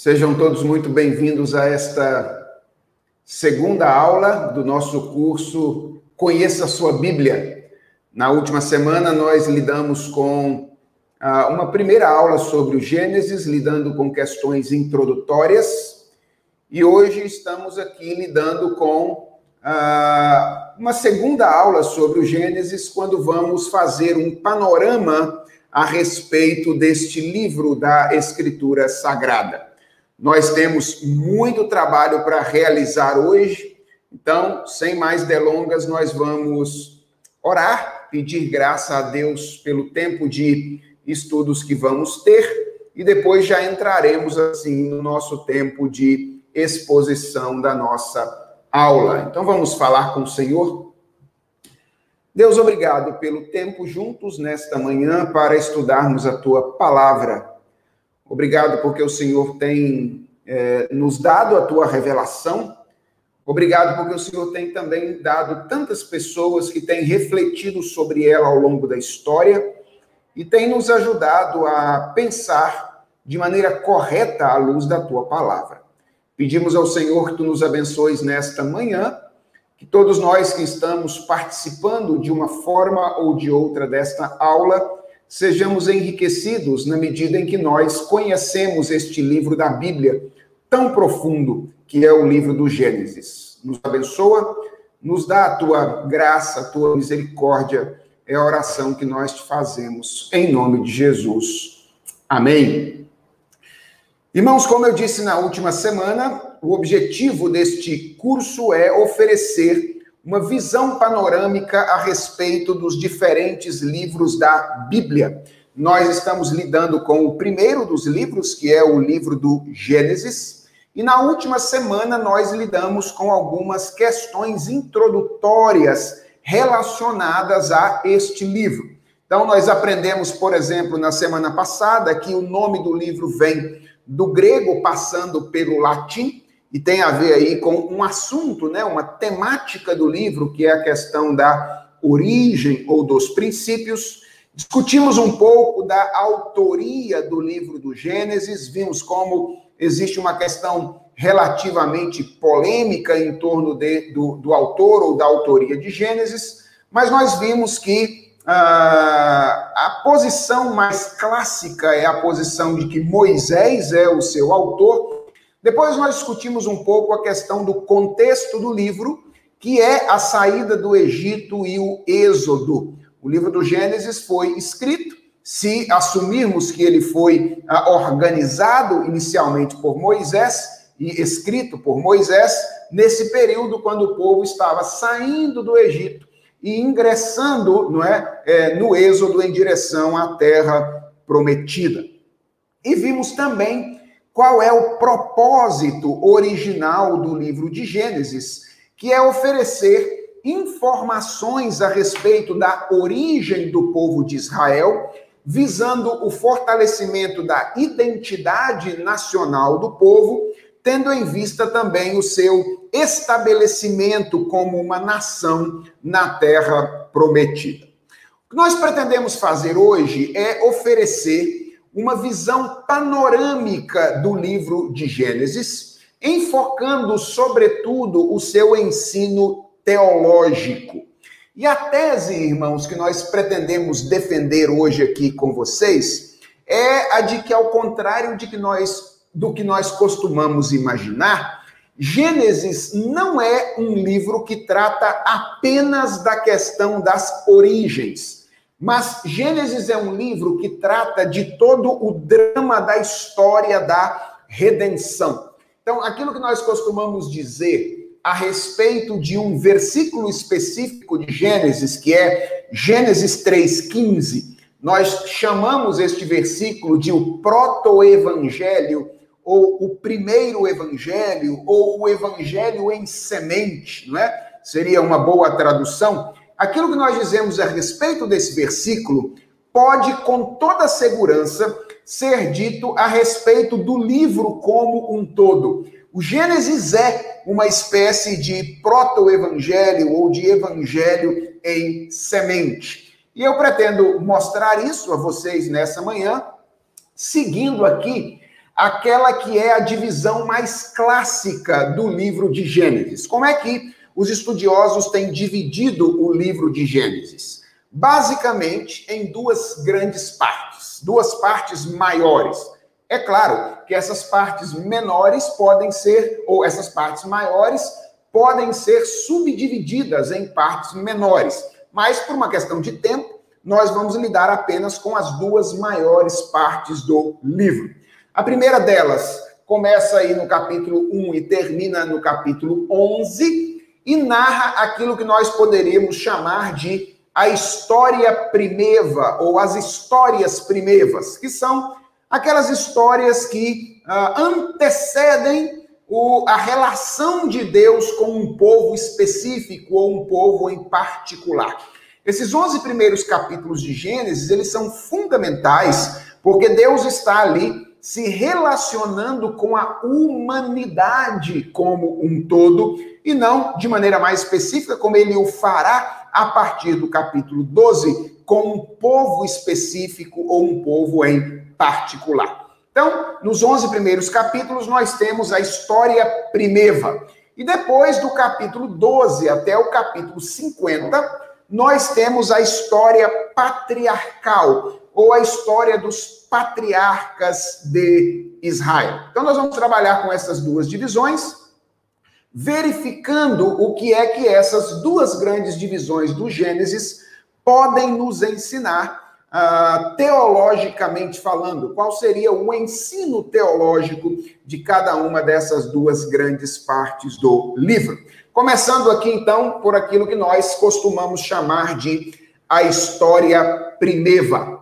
Sejam todos muito bem-vindos a esta segunda aula do nosso curso Conheça a Sua Bíblia. Na última semana, nós lidamos com ah, uma primeira aula sobre o Gênesis, lidando com questões introdutórias, e hoje estamos aqui lidando com ah, uma segunda aula sobre o Gênesis, quando vamos fazer um panorama a respeito deste livro da Escritura Sagrada. Nós temos muito trabalho para realizar hoje, então, sem mais delongas, nós vamos orar, pedir graça a Deus pelo tempo de estudos que vamos ter e depois já entraremos assim no nosso tempo de exposição da nossa aula. Então vamos falar com o Senhor. Deus, obrigado pelo tempo juntos nesta manhã para estudarmos a tua palavra. Obrigado porque o Senhor tem é, nos dado a tua revelação. Obrigado porque o Senhor tem também dado tantas pessoas que têm refletido sobre ela ao longo da história e tem nos ajudado a pensar de maneira correta à luz da tua palavra. Pedimos ao Senhor que tu nos abençoes nesta manhã, que todos nós que estamos participando de uma forma ou de outra desta aula sejamos enriquecidos na medida em que nós conhecemos este livro da Bíblia tão profundo que é o livro do Gênesis. Nos abençoa, nos dá a tua graça, a tua misericórdia, é a oração que nós te fazemos em nome de Jesus. Amém. Irmãos, como eu disse na última semana, o objetivo deste curso é oferecer uma visão panorâmica a respeito dos diferentes livros da Bíblia. Nós estamos lidando com o primeiro dos livros, que é o livro do Gênesis, e na última semana nós lidamos com algumas questões introdutórias relacionadas a este livro. Então, nós aprendemos, por exemplo, na semana passada, que o nome do livro vem do grego, passando pelo latim, e tem a ver aí com um assunto, né, uma temática do livro, que é a questão da origem ou dos princípios. Discutimos um pouco da autoria do livro do Gênesis, vimos como existe uma questão relativamente polêmica em torno de, do, do autor ou da autoria de Gênesis, mas nós vimos que ah, a posição mais clássica é a posição de que Moisés é o seu autor, depois nós discutimos um pouco a questão do contexto do livro, que é a saída do Egito e o Êxodo. O livro do Gênesis foi escrito, se assumirmos que ele foi ah, organizado inicialmente por Moisés e escrito por Moisés, nesse período quando o povo estava saindo do Egito e ingressando não é, é no Êxodo em direção à terra prometida. E vimos também qual é o propósito original do livro de Gênesis, que é oferecer informações a respeito da origem do povo de Israel, visando o fortalecimento da identidade nacional do povo, tendo em vista também o seu estabelecimento como uma nação na terra prometida. O que nós pretendemos fazer hoje é oferecer uma visão panorâmica do livro de Gênesis, enfocando, sobretudo, o seu ensino teológico. E a tese, irmãos, que nós pretendemos defender hoje aqui com vocês é a de que, ao contrário de que nós, do que nós costumamos imaginar, Gênesis não é um livro que trata apenas da questão das origens mas Gênesis é um livro que trata de todo o drama da história da redenção. Então, aquilo que nós costumamos dizer a respeito de um versículo específico de Gênesis, que é Gênesis 3,15, nós chamamos este versículo de o proto-evangelho, ou o primeiro evangelho, ou o evangelho em semente, não é? Seria uma boa tradução aquilo que nós dizemos a respeito desse versículo pode, com toda segurança, ser dito a respeito do livro como um todo. O Gênesis é uma espécie de proto-evangelho ou de evangelho em semente. E eu pretendo mostrar isso a vocês nessa manhã, seguindo aqui aquela que é a divisão mais clássica do livro de Gênesis. Como é que os estudiosos têm dividido o livro de Gênesis? Basicamente em duas grandes partes, duas partes maiores. É claro que essas partes menores podem ser, ou essas partes maiores, podem ser subdivididas em partes menores, mas por uma questão de tempo, nós vamos lidar apenas com as duas maiores partes do livro. A primeira delas começa aí no capítulo 1 e termina no capítulo 11 e narra aquilo que nós poderíamos chamar de a história primeva ou as histórias primevas, que são aquelas histórias que uh, antecedem o, a relação de Deus com um povo específico ou um povo em particular. Esses 11 primeiros capítulos de Gênesis, eles são fundamentais, porque Deus está ali se relacionando com a humanidade como um todo, e não de maneira mais específica, como ele o fará a partir do capítulo 12, com um povo específico ou um povo em particular. Então, nos 11 primeiros capítulos, nós temos a história primeva. E depois do capítulo 12 até o capítulo 50, nós temos a história patriarcal, ou a história dos patriarcas de Israel. Então, nós vamos trabalhar com essas duas divisões, verificando o que é que essas duas grandes divisões do Gênesis podem nos ensinar Uh, teologicamente falando, qual seria o ensino teológico de cada uma dessas duas grandes partes do livro. Começando aqui, então, por aquilo que nós costumamos chamar de a história primeva.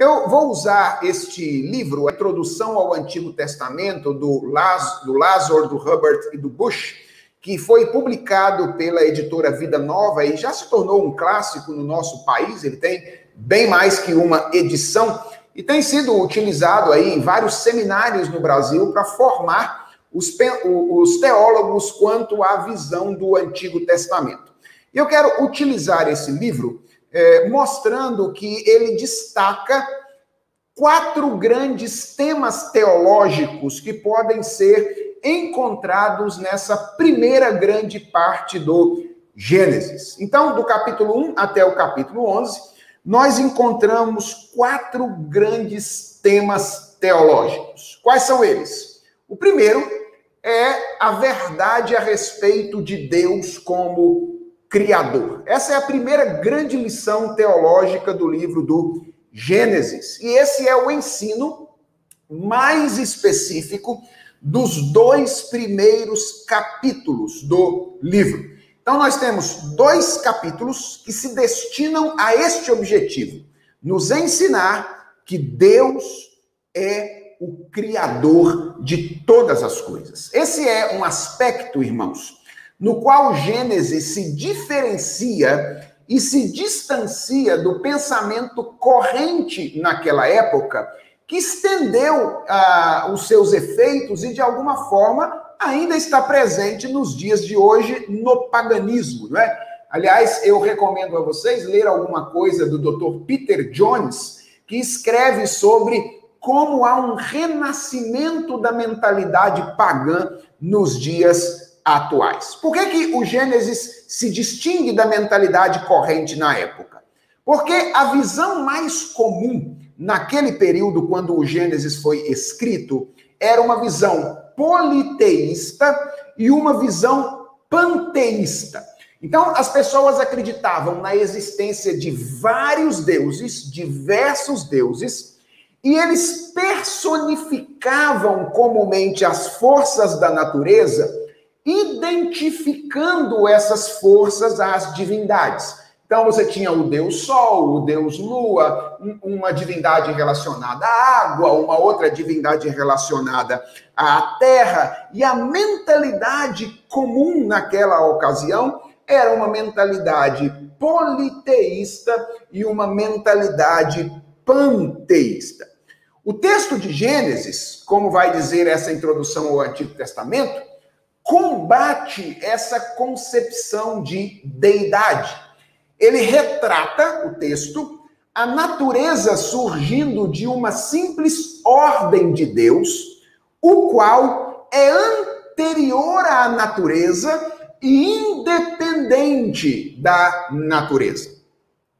Eu vou usar este livro, a Introdução ao Antigo Testamento, do, Laz, do Lazar, do Hubbard e do Bush, que foi publicado pela editora Vida Nova e já se tornou um clássico no nosso país. Ele tem bem mais que uma edição, e tem sido utilizado aí em vários seminários no Brasil para formar os, os teólogos quanto à visão do Antigo Testamento. E eu quero utilizar esse livro é, mostrando que ele destaca quatro grandes temas teológicos que podem ser encontrados nessa primeira grande parte do Gênesis. Então, do capítulo 1 até o capítulo 11, nós encontramos quatro grandes temas teológicos. Quais são eles? O primeiro é a verdade a respeito de Deus como Criador. Essa é a primeira grande lição teológica do livro do Gênesis. E esse é o ensino mais específico dos dois primeiros capítulos do livro. Então, nós temos dois capítulos que se destinam a este objetivo: nos ensinar que Deus é o Criador de todas as coisas. Esse é um aspecto, irmãos, no qual Gênesis se diferencia e se distancia do pensamento corrente naquela época, que estendeu ah, os seus efeitos e, de alguma forma, ainda está presente nos dias de hoje no paganismo, não é? Aliás, eu recomendo a vocês ler alguma coisa do Dr. Peter Jones, que escreve sobre como há um renascimento da mentalidade pagã nos dias atuais. Por que, que o Gênesis se distingue da mentalidade corrente na época? Porque a visão mais comum naquele período, quando o Gênesis foi escrito, era uma visão politeísta e uma visão panteísta. Então, as pessoas acreditavam na existência de vários deuses, diversos deuses, e eles personificavam comumente as forças da natureza, identificando essas forças às divindades. Então você tinha o deus Sol, o deus Lua, uma divindade relacionada à água, uma outra divindade relacionada à terra, e a mentalidade comum naquela ocasião era uma mentalidade politeísta e uma mentalidade panteísta. O texto de Gênesis, como vai dizer essa introdução ao Antigo Testamento, combate essa concepção de deidade ele retrata o texto a natureza surgindo de uma simples ordem de Deus, o qual é anterior à natureza e independente da natureza.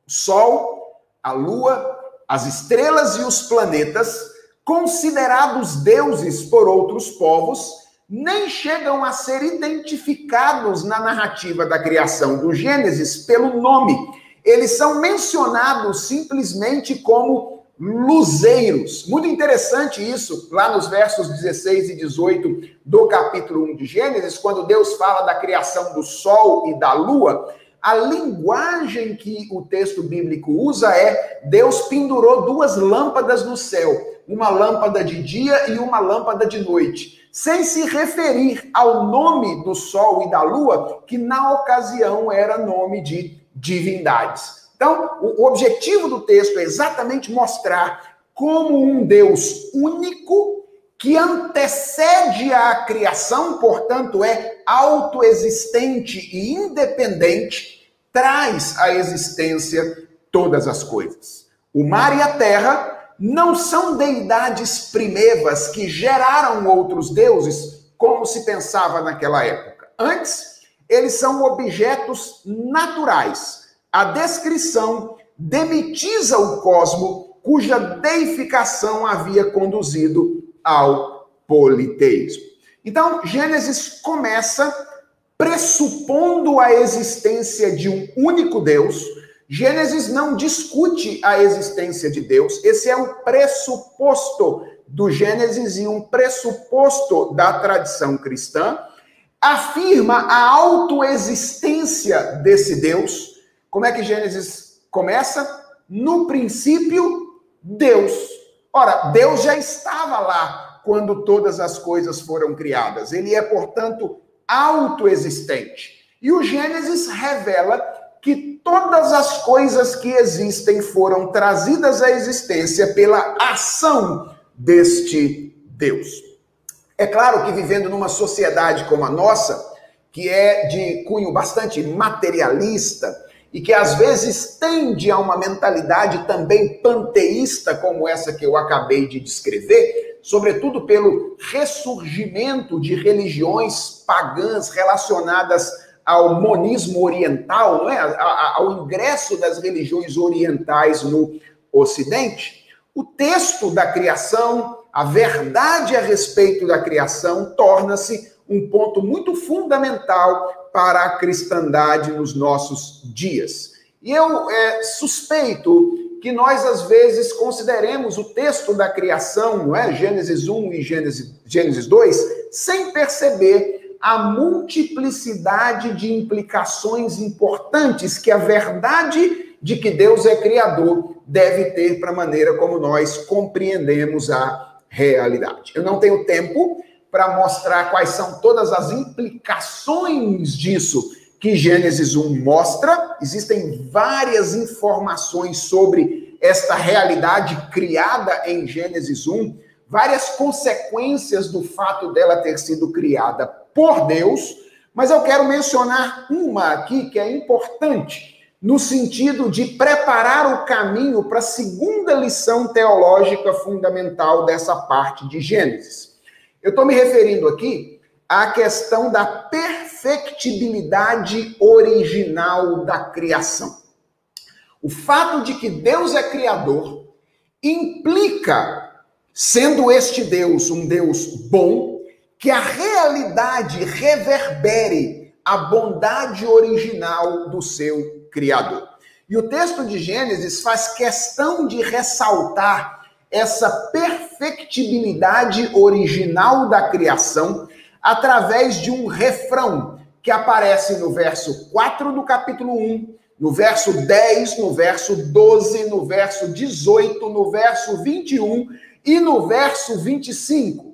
O Sol, a Lua, as estrelas e os planetas, considerados deuses por outros povos, nem chegam a ser identificados na narrativa da criação do Gênesis pelo nome. Eles são mencionados simplesmente como luzeiros. Muito interessante isso, lá nos versos 16 e 18 do capítulo 1 de Gênesis, quando Deus fala da criação do sol e da lua. A linguagem que o texto bíblico usa é: Deus pendurou duas lâmpadas no céu, uma lâmpada de dia e uma lâmpada de noite sem se referir ao nome do Sol e da Lua, que na ocasião era nome de divindades. Então, o objetivo do texto é exatamente mostrar como um Deus único, que antecede a criação, portanto, é autoexistente e independente, traz à existência todas as coisas. O mar e a terra não são deidades primevas que geraram outros deuses, como se pensava naquela época. Antes, eles são objetos naturais. A descrição demitiza o cosmo, cuja deificação havia conduzido ao politeísmo. Então, Gênesis começa pressupondo a existência de um único Deus Gênesis não discute a existência de Deus, esse é um pressuposto do Gênesis e um pressuposto da tradição cristã. Afirma a autoexistência desse Deus. Como é que Gênesis começa? No princípio, Deus. Ora, Deus já estava lá quando todas as coisas foram criadas. Ele é, portanto, autoexistente. E o Gênesis revela que todas as coisas que existem foram trazidas à existência pela ação deste Deus. É claro que vivendo numa sociedade como a nossa, que é de cunho bastante materialista e que às vezes tende a uma mentalidade também panteísta, como essa que eu acabei de descrever, sobretudo pelo ressurgimento de religiões pagãs relacionadas ao monismo oriental, não é? ao ingresso das religiões orientais no Ocidente, o texto da criação, a verdade a respeito da criação, torna-se um ponto muito fundamental para a cristandade nos nossos dias. E eu é, suspeito que nós, às vezes, consideremos o texto da criação, não é? Gênesis 1 e Gênesis, Gênesis 2, sem perceber a multiplicidade de implicações importantes que a verdade de que Deus é criador deve ter para a maneira como nós compreendemos a realidade. Eu não tenho tempo para mostrar quais são todas as implicações disso que Gênesis 1 mostra. Existem várias informações sobre esta realidade criada em Gênesis 1, várias consequências do fato dela ter sido criada por Deus, mas eu quero mencionar uma aqui que é importante, no sentido de preparar o caminho para a segunda lição teológica fundamental dessa parte de Gênesis. Eu estou me referindo aqui à questão da perfectibilidade original da criação. O fato de que Deus é criador implica, sendo este Deus um Deus bom, que a realidade reverbere a bondade original do seu Criador. E o texto de Gênesis faz questão de ressaltar essa perfectibilidade original da criação através de um refrão que aparece no verso 4 do capítulo 1, no verso 10, no verso 12, no verso 18, no verso 21 e no verso 25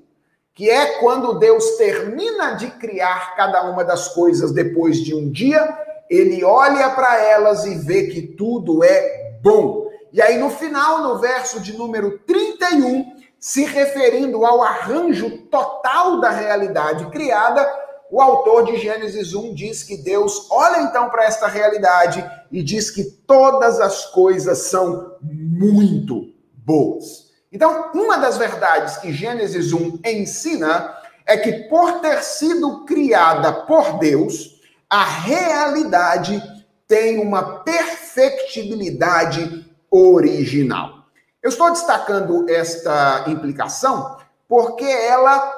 que é quando Deus termina de criar cada uma das coisas depois de um dia, ele olha para elas e vê que tudo é bom. E aí no final, no verso de número 31, se referindo ao arranjo total da realidade criada, o autor de Gênesis 1 diz que Deus olha então para esta realidade e diz que todas as coisas são muito boas. Então, uma das verdades que Gênesis 1 ensina é que, por ter sido criada por Deus, a realidade tem uma perfectibilidade original. Eu estou destacando esta implicação porque ela,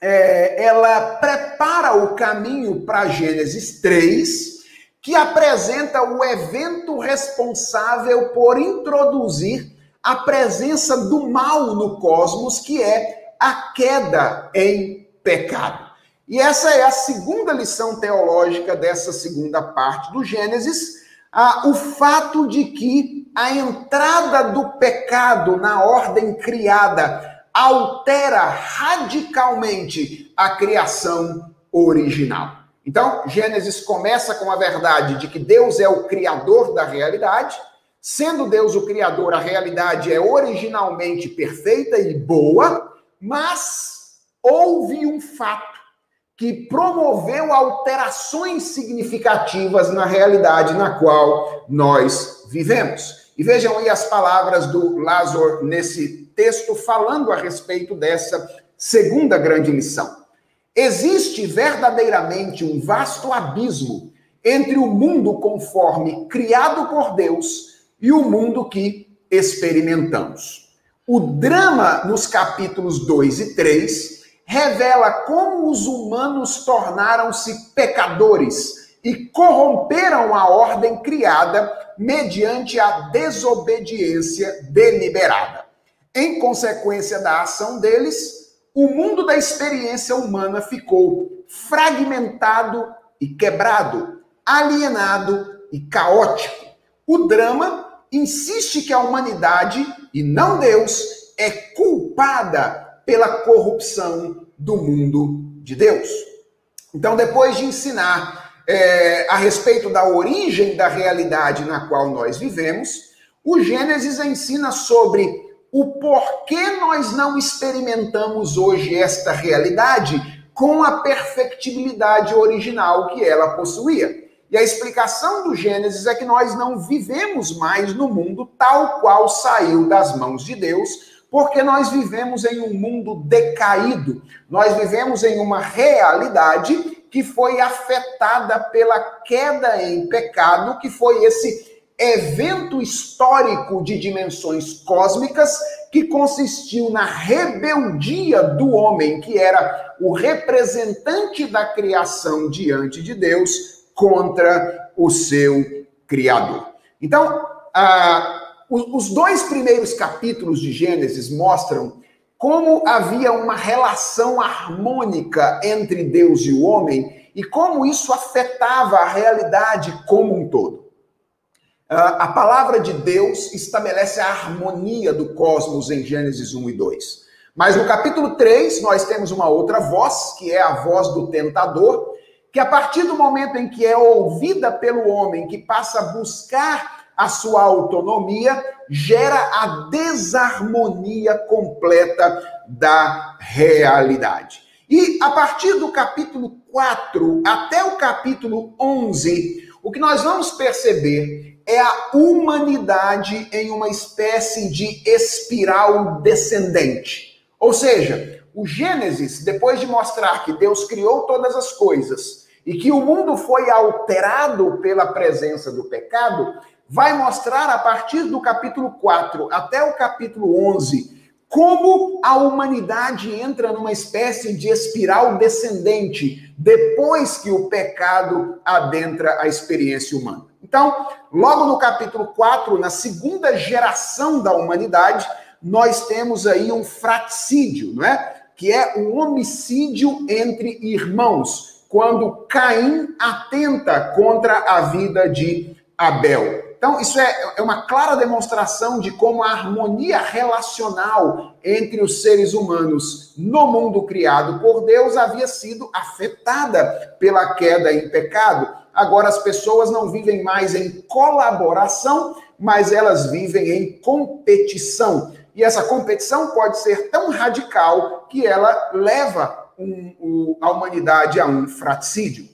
é, ela prepara o caminho para Gênesis 3, que apresenta o evento responsável por introduzir a presença do mal no cosmos, que é a queda em pecado. E essa é a segunda lição teológica dessa segunda parte do Gênesis, ah, o fato de que a entrada do pecado na ordem criada altera radicalmente a criação original. Então, Gênesis começa com a verdade de que Deus é o criador da realidade. Sendo Deus o criador, a realidade é originalmente perfeita e boa, mas houve um fato que promoveu alterações significativas na realidade na qual nós vivemos. E vejam aí as palavras do Lázaro nesse texto falando a respeito dessa segunda grande lição. Existe verdadeiramente um vasto abismo entre o mundo conforme criado por Deus e o mundo que experimentamos. O drama nos capítulos 2 e 3 revela como os humanos tornaram-se pecadores e corromperam a ordem criada mediante a desobediência deliberada. Em consequência da ação deles, o mundo da experiência humana ficou fragmentado e quebrado, alienado e caótico. O drama insiste que a humanidade, e não Deus, é culpada pela corrupção do mundo de Deus. Então, depois de ensinar é, a respeito da origem da realidade na qual nós vivemos, o Gênesis ensina sobre o porquê nós não experimentamos hoje esta realidade com a perfectibilidade original que ela possuía. E a explicação do Gênesis é que nós não vivemos mais no mundo tal qual saiu das mãos de Deus, porque nós vivemos em um mundo decaído. Nós vivemos em uma realidade que foi afetada pela queda em pecado, que foi esse evento histórico de dimensões cósmicas que consistiu na rebeldia do homem, que era o representante da criação diante de Deus, contra o seu Criador. Então, ah, os dois primeiros capítulos de Gênesis mostram como havia uma relação harmônica entre Deus e o homem e como isso afetava a realidade como um todo. Ah, a palavra de Deus estabelece a harmonia do cosmos em Gênesis 1 e 2. Mas no capítulo 3, nós temos uma outra voz, que é a voz do tentador, que a partir do momento em que é ouvida pelo homem, que passa a buscar a sua autonomia, gera a desarmonia completa da realidade. E a partir do capítulo 4 até o capítulo 11, o que nós vamos perceber é a humanidade em uma espécie de espiral descendente. Ou seja, o Gênesis, depois de mostrar que Deus criou todas as coisas e que o mundo foi alterado pela presença do pecado, vai mostrar a partir do capítulo 4 até o capítulo 11 como a humanidade entra numa espécie de espiral descendente depois que o pecado adentra a experiência humana. Então, logo no capítulo 4, na segunda geração da humanidade, nós temos aí um fraticídio, não é? Que é um homicídio entre irmãos, quando Caim atenta contra a vida de Abel. Então, isso é, é uma clara demonstração de como a harmonia relacional entre os seres humanos no mundo criado por Deus havia sido afetada pela queda em pecado. Agora, as pessoas não vivem mais em colaboração, mas elas vivem em competição. E essa competição pode ser tão radical que ela leva um, a humanidade a um fraticídio.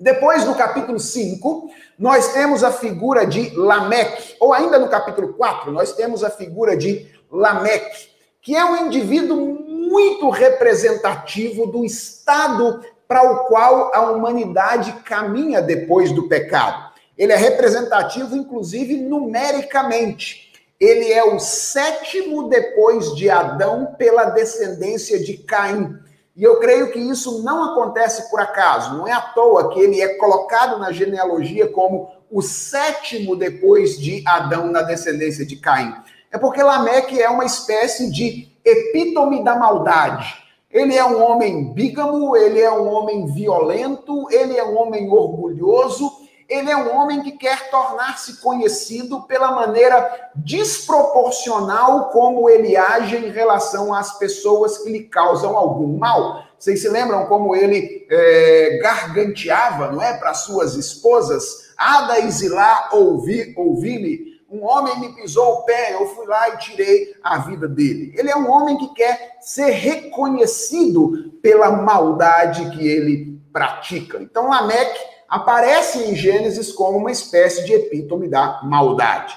Depois, no capítulo 5, nós temos a figura de Lameque, ou ainda no capítulo 4, nós temos a figura de Lameque, que é um indivíduo muito representativo do estado para o qual a humanidade caminha depois do pecado. Ele é representativo, inclusive, numericamente. Ele é o sétimo depois de Adão pela descendência de Caim. E eu creio que isso não acontece por acaso. Não é à toa que ele é colocado na genealogia como o sétimo depois de Adão na descendência de Caim. É porque Lameque é uma espécie de epítome da maldade. Ele é um homem bígamo, ele é um homem violento, ele é um homem orgulhoso, ele é um homem que quer tornar-se conhecido pela maneira desproporcional como ele age em relação às pessoas que lhe causam algum mal. Vocês se lembram como ele é, garganteava, não é, para suas esposas? Ada e Zilá, ouvi, ouvi-me. Um homem me pisou o pé, eu fui lá e tirei a vida dele. Ele é um homem que quer ser reconhecido pela maldade que ele pratica. Então, Lameque aparece em Gênesis como uma espécie de epítome da maldade.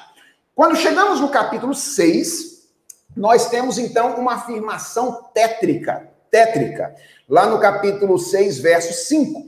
Quando chegamos no capítulo 6, nós temos então uma afirmação tétrica, tétrica. Lá no capítulo 6, verso 5,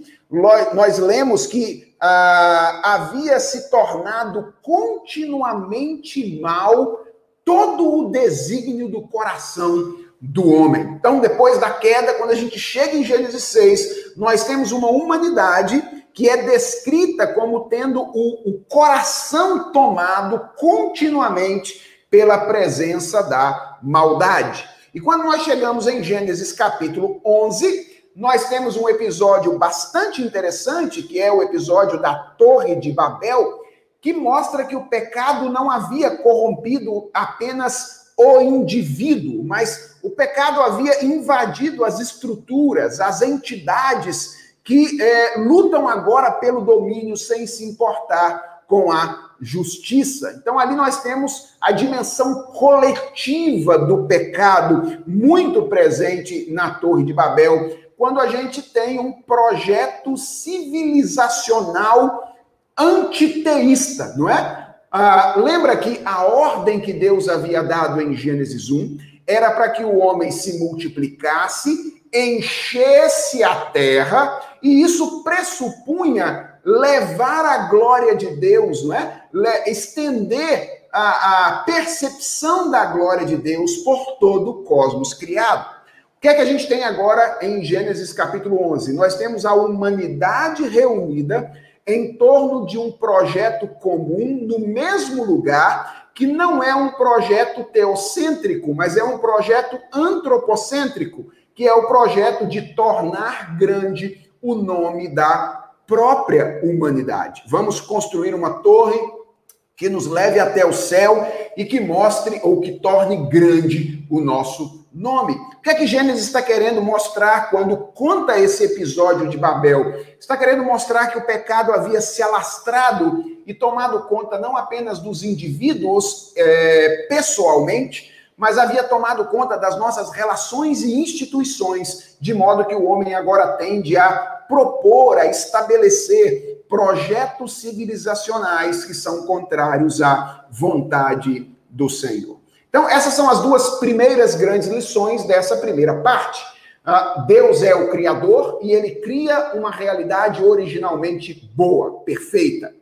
nós lemos que ah, havia se tornado continuamente mal todo o desígnio do coração do homem. Então, depois da queda, quando a gente chega em Gênesis 6, nós temos uma humanidade que é descrita como tendo o, o coração tomado continuamente pela presença da maldade. E quando nós chegamos em Gênesis capítulo 11, nós temos um episódio bastante interessante, que é o episódio da Torre de Babel, que mostra que o pecado não havia corrompido apenas o indivíduo, mas o pecado havia invadido as estruturas, as entidades que é, lutam agora pelo domínio sem se importar com a justiça. Então, ali nós temos a dimensão coletiva do pecado muito presente na Torre de Babel, quando a gente tem um projeto civilizacional antiteísta, não é? Ah, lembra que a ordem que Deus havia dado em Gênesis 1 era para que o homem se multiplicasse, enchesse a terra e isso pressupunha levar a glória de Deus, não é? Estender a, a percepção da glória de Deus por todo o cosmos criado. O que é que a gente tem agora em Gênesis capítulo 11? Nós temos a humanidade reunida em torno de um projeto comum no mesmo lugar, que não é um projeto teocêntrico, mas é um projeto antropocêntrico, que é o projeto de tornar grande o nome da própria humanidade. Vamos construir uma torre que nos leve até o céu e que mostre ou que torne grande o nosso nome. O que é que Gênesis está querendo mostrar quando conta esse episódio de Babel? Está querendo mostrar que o pecado havia se alastrado e tomado conta não apenas dos indivíduos é, pessoalmente, mas havia tomado conta das nossas relações e instituições, de modo que o homem agora tende a propor, a estabelecer projetos civilizacionais que são contrários à vontade do Senhor. Então, essas são as duas primeiras grandes lições dessa primeira parte. Uh, Deus é o Criador e ele cria uma realidade originalmente boa, perfeita.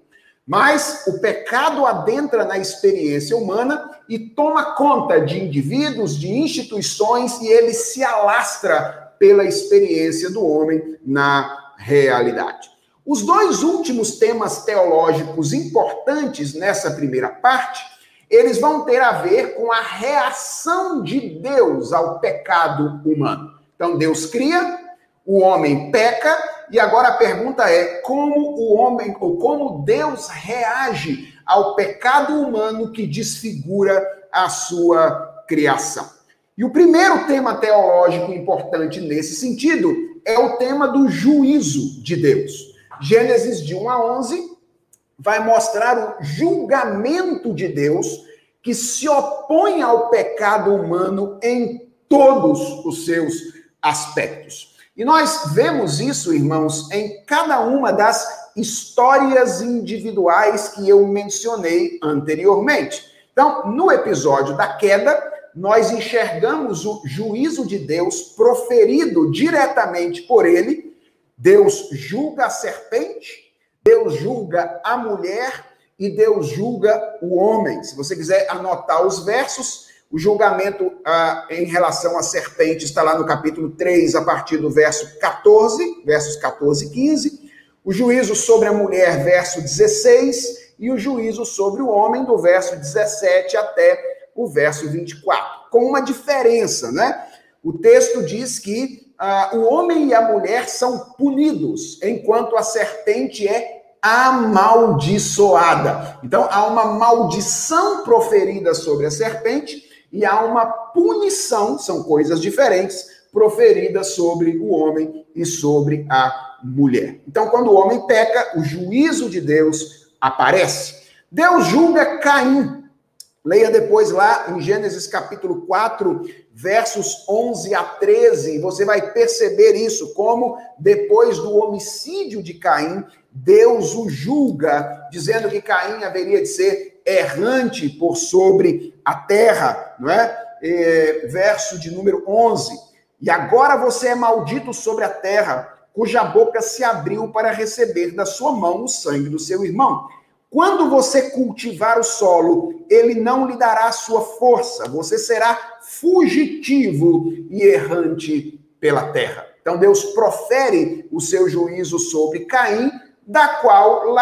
Mas o pecado adentra na experiência humana e toma conta de indivíduos, de instituições, e ele se alastra pela experiência do homem na realidade. Os dois últimos temas teológicos importantes nessa primeira parte, eles vão ter a ver com a reação de Deus ao pecado humano. Então, Deus cria, o homem peca, e agora a pergunta é como o homem, ou como Deus reage ao pecado humano que desfigura a sua criação. E o primeiro tema teológico importante nesse sentido é o tema do juízo de Deus. Gênesis de 1 a 11 vai mostrar o julgamento de Deus que se opõe ao pecado humano em todos os seus aspectos. E nós vemos isso, irmãos, em cada uma das histórias individuais que eu mencionei anteriormente. Então, no episódio da queda, nós enxergamos o juízo de Deus proferido diretamente por ele. Deus julga a serpente, Deus julga a mulher e Deus julga o homem. Se você quiser anotar os versos, o julgamento ah, em relação à serpente está lá no capítulo 3, a partir do verso 14, versos 14 e 15. O juízo sobre a mulher, verso 16, e o juízo sobre o homem, do verso 17 até o verso 24, com uma diferença, né? O texto diz que ah, o homem e a mulher são punidos, enquanto a serpente é amaldiçoada. Então, há uma maldição proferida sobre a serpente e há uma punição, são coisas diferentes, proferida sobre o homem e sobre a mulher. Então, quando o homem peca, o juízo de Deus aparece. Deus julga Caim, Leia depois lá em Gênesis capítulo 4, versos 11 a 13, você vai perceber isso, como depois do homicídio de Caim, Deus o julga, dizendo que Caim haveria de ser errante por sobre a terra, não é? é verso de número 11. E agora você é maldito sobre a terra, cuja boca se abriu para receber da sua mão o sangue do seu irmão. Quando você cultivar o solo, ele não lhe dará sua força, você será fugitivo e errante pela terra. Então Deus profere o seu juízo sobre Caim, da qual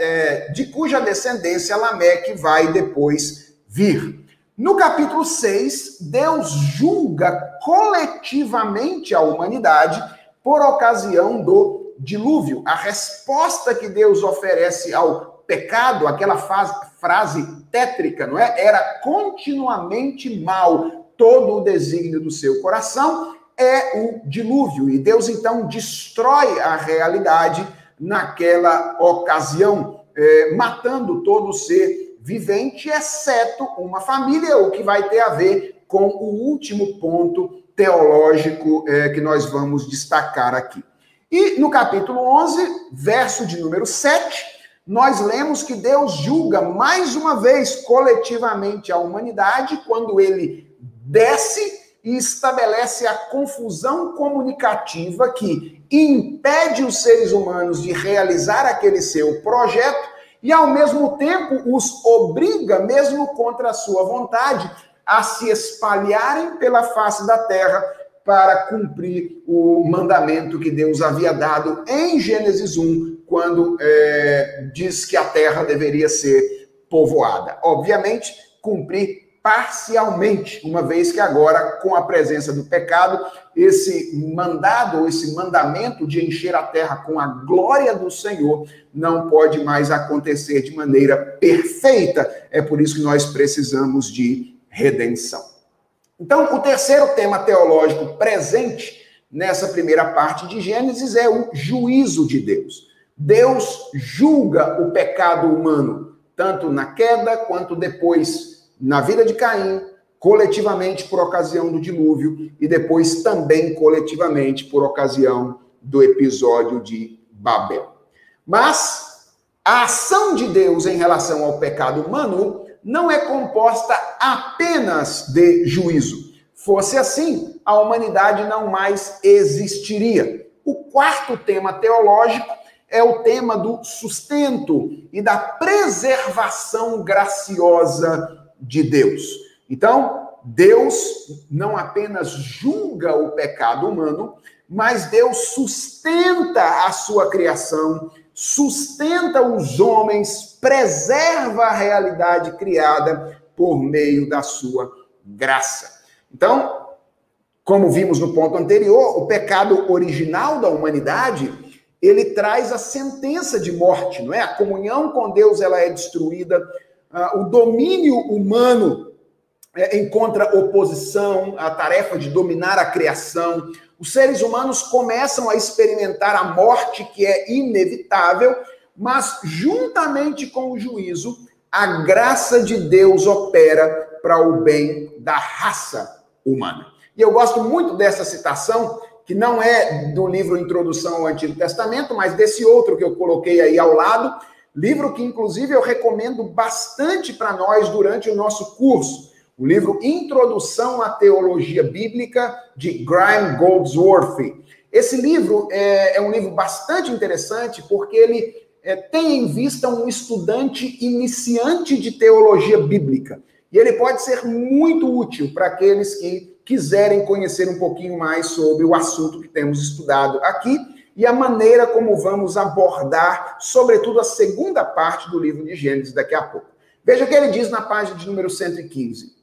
é, de cuja descendência Lameque vai depois vir. No capítulo 6, Deus julga coletivamente a humanidade por ocasião do dilúvio. A resposta que Deus oferece ao pecado, aquela frase tétrica, não é? Era continuamente mal. Todo o desígnio do seu coração é o dilúvio. E Deus então destrói a realidade naquela ocasião, é, matando todo ser vivente, exceto uma família, o que vai ter a ver com o último ponto teológico é, que nós vamos destacar aqui. E no capítulo 11, verso de número 7, nós lemos que Deus julga mais uma vez coletivamente a humanidade quando ele desce e estabelece a confusão comunicativa que impede os seres humanos de realizar aquele seu projeto e, ao mesmo tempo, os obriga, mesmo contra a sua vontade, a se espalharem pela face da terra para cumprir o mandamento que Deus havia dado em Gênesis 1, quando é, diz que a terra deveria ser povoada. Obviamente, cumprir parcialmente, uma vez que agora, com a presença do pecado, esse mandado, esse mandamento de encher a terra com a glória do Senhor não pode mais acontecer de maneira perfeita. É por isso que nós precisamos de redenção. Então, o terceiro tema teológico presente nessa primeira parte de Gênesis é o juízo de Deus. Deus julga o pecado humano, tanto na queda quanto depois na vida de Caim, coletivamente por ocasião do dilúvio e depois também coletivamente por ocasião do episódio de Babel. Mas a ação de Deus em relação ao pecado humano não é composta apenas de juízo. Fosse assim, a humanidade não mais existiria. O quarto tema teológico é o tema do sustento e da preservação graciosa de Deus. Então, Deus não apenas julga o pecado humano, mas Deus sustenta a sua criação, sustenta os homens, preserva a realidade criada por meio da sua graça. Então, como vimos no ponto anterior, o pecado original da humanidade, ele traz a sentença de morte, não é? A comunhão com Deus ela é destruída, o domínio humano é, encontra oposição à tarefa de dominar a criação, os seres humanos começam a experimentar a morte que é inevitável, mas juntamente com o juízo, a graça de Deus opera para o bem da raça humana. E eu gosto muito dessa citação, que não é do livro Introdução ao Antigo Testamento, mas desse outro que eu coloquei aí ao lado, livro que inclusive eu recomendo bastante para nós durante o nosso curso. o livro Introdução à Teologia Bíblica, de Graham Goldsworthy. Esse livro é, é um livro bastante interessante porque ele é, tem em vista um estudante iniciante de teologia bíblica. E ele pode ser muito útil para aqueles que quiserem conhecer um pouquinho mais sobre o assunto que temos estudado aqui e a maneira como vamos abordar, sobretudo, a segunda parte do livro de Gênesis daqui a pouco. Veja o que ele diz na página de número 115.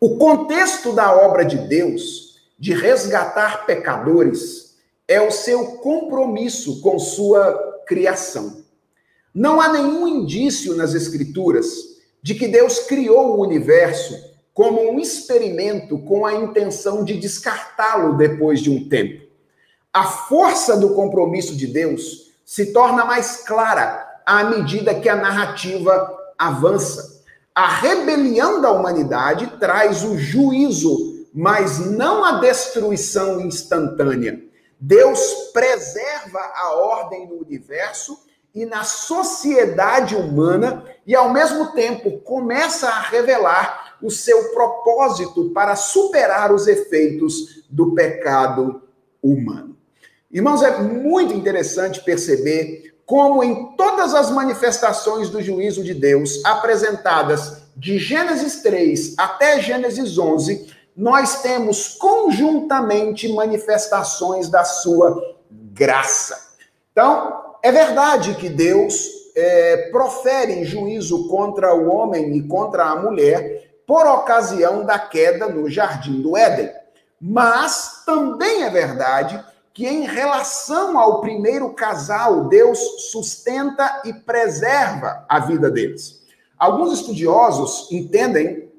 O contexto da obra de Deus de resgatar pecadores é o seu compromisso com sua criação. Não há nenhum indício nas Escrituras de que Deus criou o universo como um experimento com a intenção de descartá-lo depois de um tempo a força do compromisso de Deus se torna mais clara à medida que a narrativa avança. A rebelião da humanidade traz o juízo, mas não a destruição instantânea. Deus preserva a ordem no universo e na sociedade humana e, ao mesmo tempo, começa a revelar o seu propósito para superar os efeitos do pecado humano. Irmãos, é muito interessante perceber como em todas as manifestações do juízo de Deus apresentadas de Gênesis 3 até Gênesis 11, nós temos conjuntamente manifestações da sua graça. Então, é verdade que Deus é, profere juízo contra o homem e contra a mulher por ocasião da queda no jardim do Éden. Mas também é verdade que em relação ao primeiro casal, Deus sustenta e preserva a vida deles. Alguns estudiosos entendem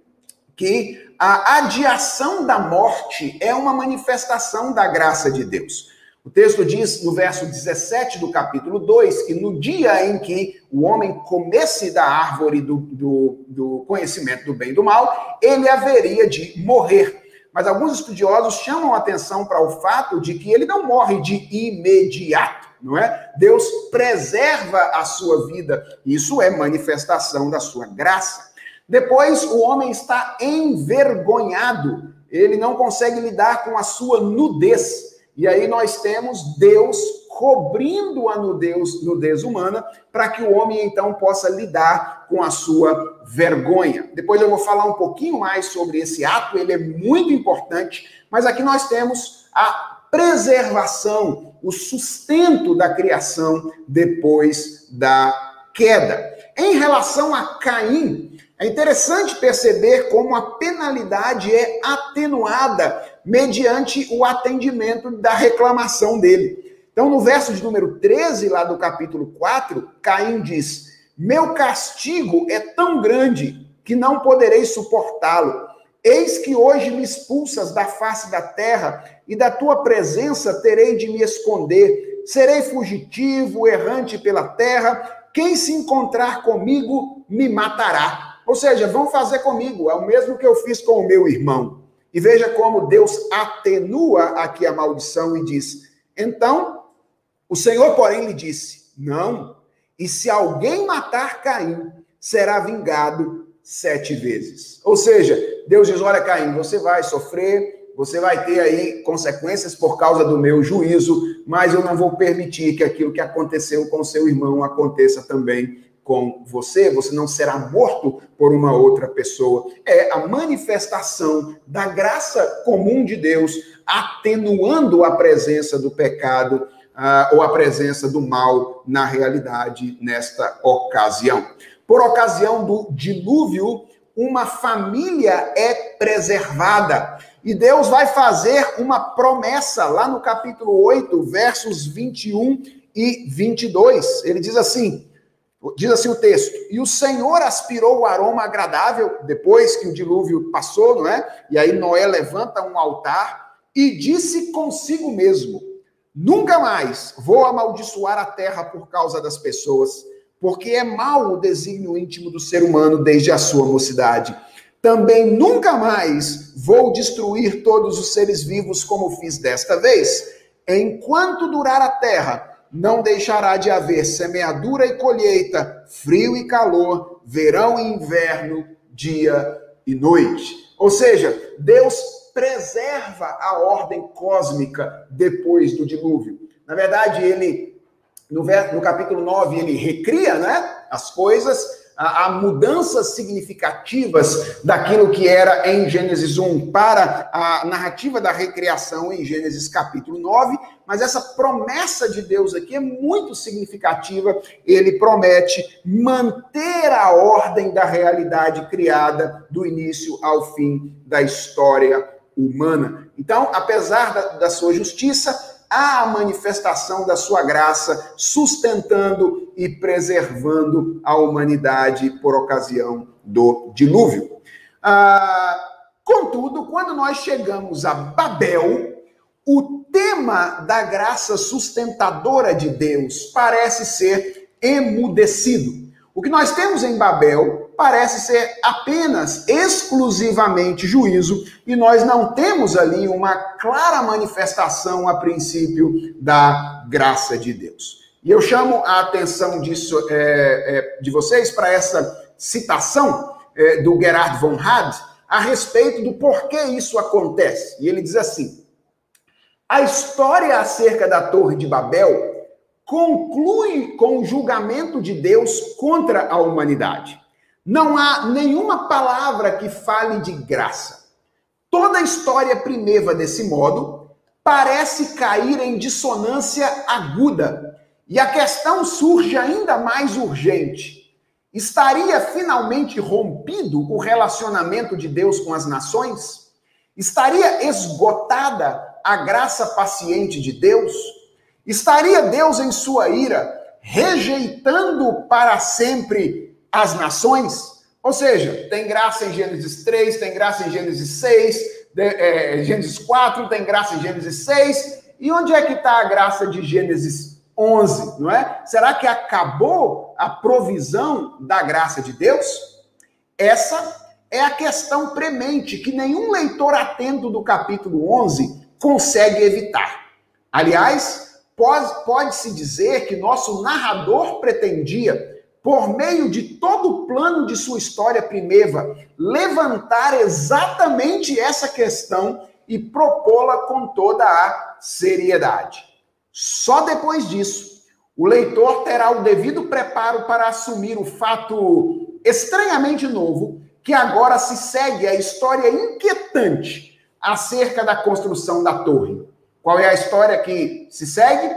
que a adiação da morte é uma manifestação da graça de Deus. O texto diz no verso 17 do capítulo 2 que no dia em que o homem comesse da árvore do, do, do conhecimento do bem e do mal, ele haveria de morrer. Mas alguns estudiosos chamam atenção para o fato de que ele não morre de imediato, não é? Deus preserva a sua vida. Isso é manifestação da sua graça. Depois, o homem está envergonhado. Ele não consegue lidar com a sua nudez. E aí nós temos Deus cobrindo a nudez, nudez humana para que o homem então possa lidar com a sua vergonha. Depois eu vou falar um pouquinho mais sobre esse ato, ele é muito importante, mas aqui nós temos a preservação, o sustento da criação depois da queda. Em relação a Caim, é interessante perceber como a penalidade é atenuada mediante o atendimento da reclamação dele. Então, no verso de número 13, lá do capítulo 4, Caim diz: Meu castigo é tão grande que não poderei suportá-lo. Eis que hoje me expulsas da face da terra, e da tua presença terei de me esconder. Serei fugitivo, errante pela terra. Quem se encontrar comigo me matará. Ou seja, vão fazer comigo, é o mesmo que eu fiz com o meu irmão. E veja como Deus atenua aqui a maldição e diz: Então o Senhor, porém, lhe disse: Não, e se alguém matar Caim, será vingado sete vezes. Ou seja, Deus diz: Olha, Caim, você vai sofrer, você vai ter aí consequências por causa do meu juízo, mas eu não vou permitir que aquilo que aconteceu com seu irmão aconteça também com você, você não será morto por uma outra pessoa. É a manifestação da graça comum de Deus, atenuando a presença do pecado uh, ou a presença do mal na realidade nesta ocasião. Por ocasião do dilúvio, uma família é preservada. E Deus vai fazer uma promessa lá no capítulo 8, versos 21 e 22. Ele diz assim: diz assim o texto: E o Senhor aspirou o aroma agradável depois que o dilúvio passou, não é? E aí Noé levanta um altar e disse consigo mesmo: Nunca mais vou amaldiçoar a terra por causa das pessoas, porque é mau o desígnio íntimo do ser humano desde a sua mocidade. Também nunca mais vou destruir todos os seres vivos como fiz desta vez. Enquanto durar a terra, não deixará de haver semeadura e colheita, frio e calor, verão e inverno, dia e noite. Ou seja, Deus preserva a ordem cósmica depois do dilúvio. Na verdade, ele, no, no capítulo 9, ele recria né, as coisas, há mudanças significativas daquilo que era em Gênesis 1 para a narrativa da recriação em Gênesis capítulo 9, mas essa promessa de Deus aqui é muito significativa. Ele promete manter a ordem da realidade criada do início ao fim da história humana. Então, apesar da, da sua justiça, há a manifestação da sua graça, sustentando e preservando a humanidade por ocasião do dilúvio. Ah, contudo, quando nós chegamos a Babel, o tema da graça sustentadora de Deus parece ser emudecido. O que nós temos em Babel parece ser apenas, exclusivamente juízo, e nós não temos ali uma clara manifestação, a princípio, da graça de Deus. E eu chamo a atenção disso, é, é, de vocês para essa citação é, do Gerhard von Had a respeito do porquê isso acontece. E ele diz assim: a história acerca da Torre de Babel conclui com o julgamento de Deus contra a humanidade. Não há nenhuma palavra que fale de graça. Toda a história primeva desse modo parece cair em dissonância aguda. E a questão surge ainda mais urgente. Estaria finalmente rompido o relacionamento de Deus com as nações? Estaria esgotada a graça paciente de Deus? Estaria Deus em sua ira rejeitando para sempre as nações? Ou seja, tem graça em Gênesis 3, tem graça em Gênesis 6, de, é, Gênesis 4, tem graça em Gênesis 6. E onde é que está a graça de Gênesis 11, não é? Será que acabou a provisão da graça de Deus? Essa é a questão premente que nenhum leitor atento do capítulo 11 consegue evitar. Aliás, pode-se pode dizer que nosso narrador pretendia, por meio de todo o plano de sua história primeva, levantar exatamente essa questão e propô-la com toda a seriedade. Só depois disso, o leitor terá o devido preparo para assumir o fato estranhamente novo que agora se segue a história inquietante acerca da construção da torre. Qual é a história que se segue?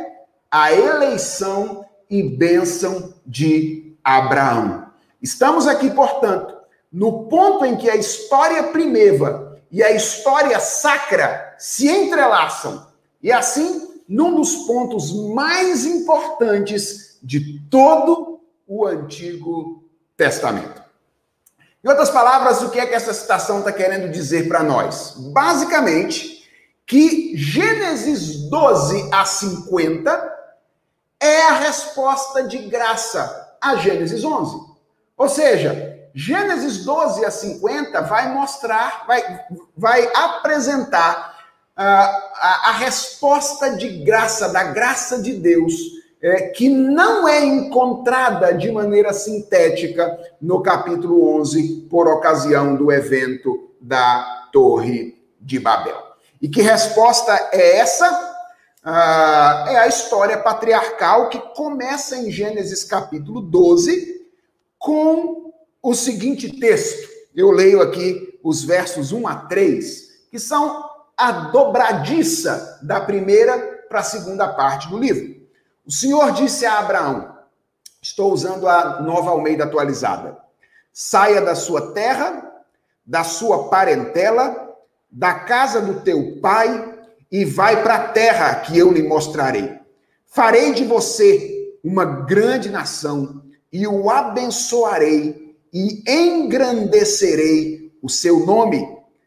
A eleição e bênção de Abraão. Estamos aqui, portanto, no ponto em que a história primeva e a história sacra se entrelaçam. E assim, num dos pontos mais importantes de todo o Antigo Testamento. Em outras palavras, o que é que essa citação está querendo dizer para nós? Basicamente, que Gênesis 12 a 50 é a resposta de graça a Gênesis 11. Ou seja, Gênesis 12 a 50 vai mostrar, vai, vai apresentar uh, a, a, resposta de graça, da graça de Deus, é, que não é encontrada de maneira sintética no capítulo 11, por ocasião do evento da Torre de Babel. E que resposta é essa? Ah, é a história patriarcal que começa em Gênesis capítulo 12 com o seguinte texto. Eu leio aqui os versos 1 a 3, que são a dobradiça da primeira para a segunda parte do livro. O Senhor disse a Abraão: Estou usando a nova Almeida atualizada. Saia da sua terra, da sua parentela da casa do teu pai e vai para a terra que eu lhe mostrarei. Farei de você uma grande nação e o abençoarei e engrandecerei o seu nome.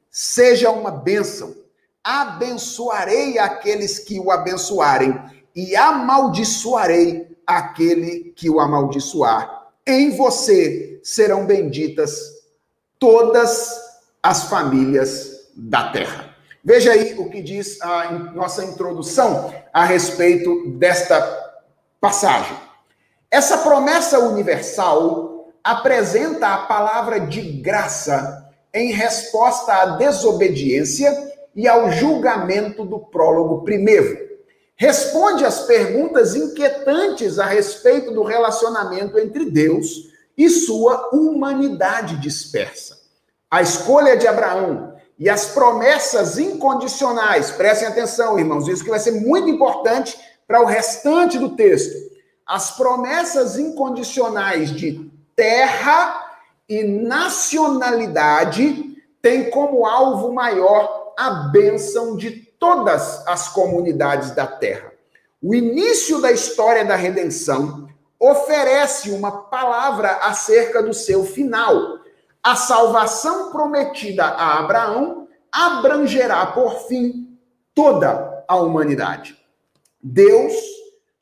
Seja uma bênção. Abençoarei aqueles que o abençoarem e amaldiçoarei aquele que o amaldiçoar. Em você serão benditas todas as famílias da terra. Veja aí o que diz a nossa introdução a respeito desta passagem. Essa promessa universal apresenta a palavra de graça em resposta à desobediência e ao julgamento do prólogo primeiro. Responde às perguntas inquietantes a respeito do relacionamento entre Deus e sua humanidade dispersa. A escolha de Abraão e as promessas incondicionais, prestem atenção, irmãos, isso que vai ser muito importante para o restante do texto. As promessas incondicionais de terra e nacionalidade têm como alvo maior a bênção de todas as comunidades da terra. O início da história da redenção oferece uma palavra acerca do seu final. A salvação prometida a Abraão abrangerá, por fim, toda a humanidade. Deus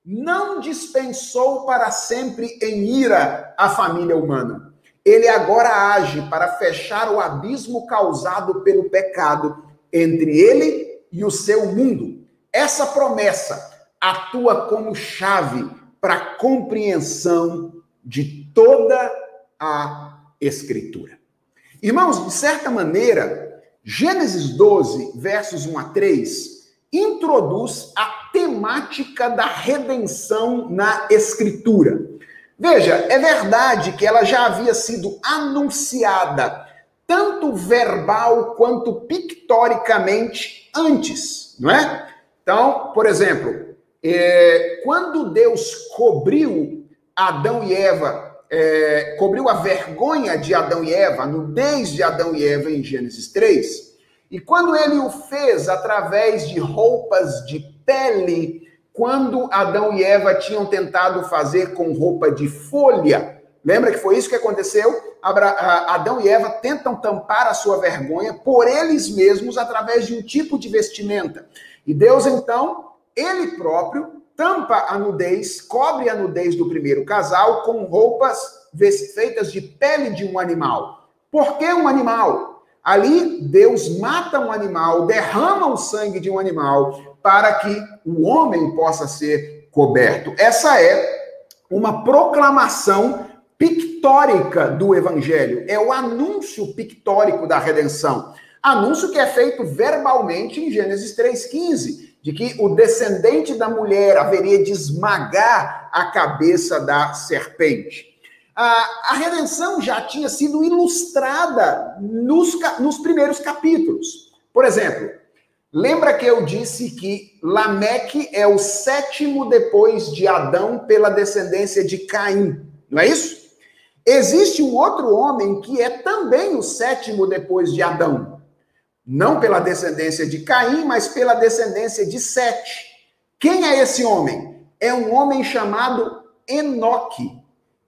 não dispensou para sempre em ira a família humana. Ele agora age para fechar o abismo causado pelo pecado entre ele e o seu mundo. Essa promessa atua como chave para a compreensão de toda a Escritura. Irmãos, de certa maneira, Gênesis 12, versos 1 a 3, introduz a temática da redenção na Escritura. Veja, é verdade que ela já havia sido anunciada, tanto verbal quanto pictoricamente, antes, não é? Então, por exemplo, é, quando Deus cobriu Adão e Eva é, cobriu a vergonha de Adão e Eva, a nudez de Adão e Eva em Gênesis 3. E quando ele o fez através de roupas de pele, quando Adão e Eva tinham tentado fazer com roupa de folha, lembra que foi isso que aconteceu? Adão e Eva tentam tampar a sua vergonha por eles mesmos através de um tipo de vestimenta. E Deus, então, ele próprio tampa a nudez, cobre a nudez do primeiro casal com roupas feitas de pele de um animal. Por que um animal? Ali, Deus mata um animal, derrama o sangue de um animal para que o homem possa ser coberto. Essa é uma proclamação pictórica do evangelho, é o anúncio pictórico da redenção. Anúncio que é feito verbalmente em Gênesis 3,15 de que o descendente da mulher haveria de esmagar a cabeça da serpente. A, a redenção já tinha sido ilustrada nos, nos primeiros capítulos. Por exemplo, lembra que eu disse que Lameque é o sétimo depois de Adão pela descendência de Caim, não é isso? Existe um outro homem que é também o sétimo depois de Adão, não pela descendência de Caim, mas pela descendência de Sete. Quem é esse homem? É um homem chamado Enoque,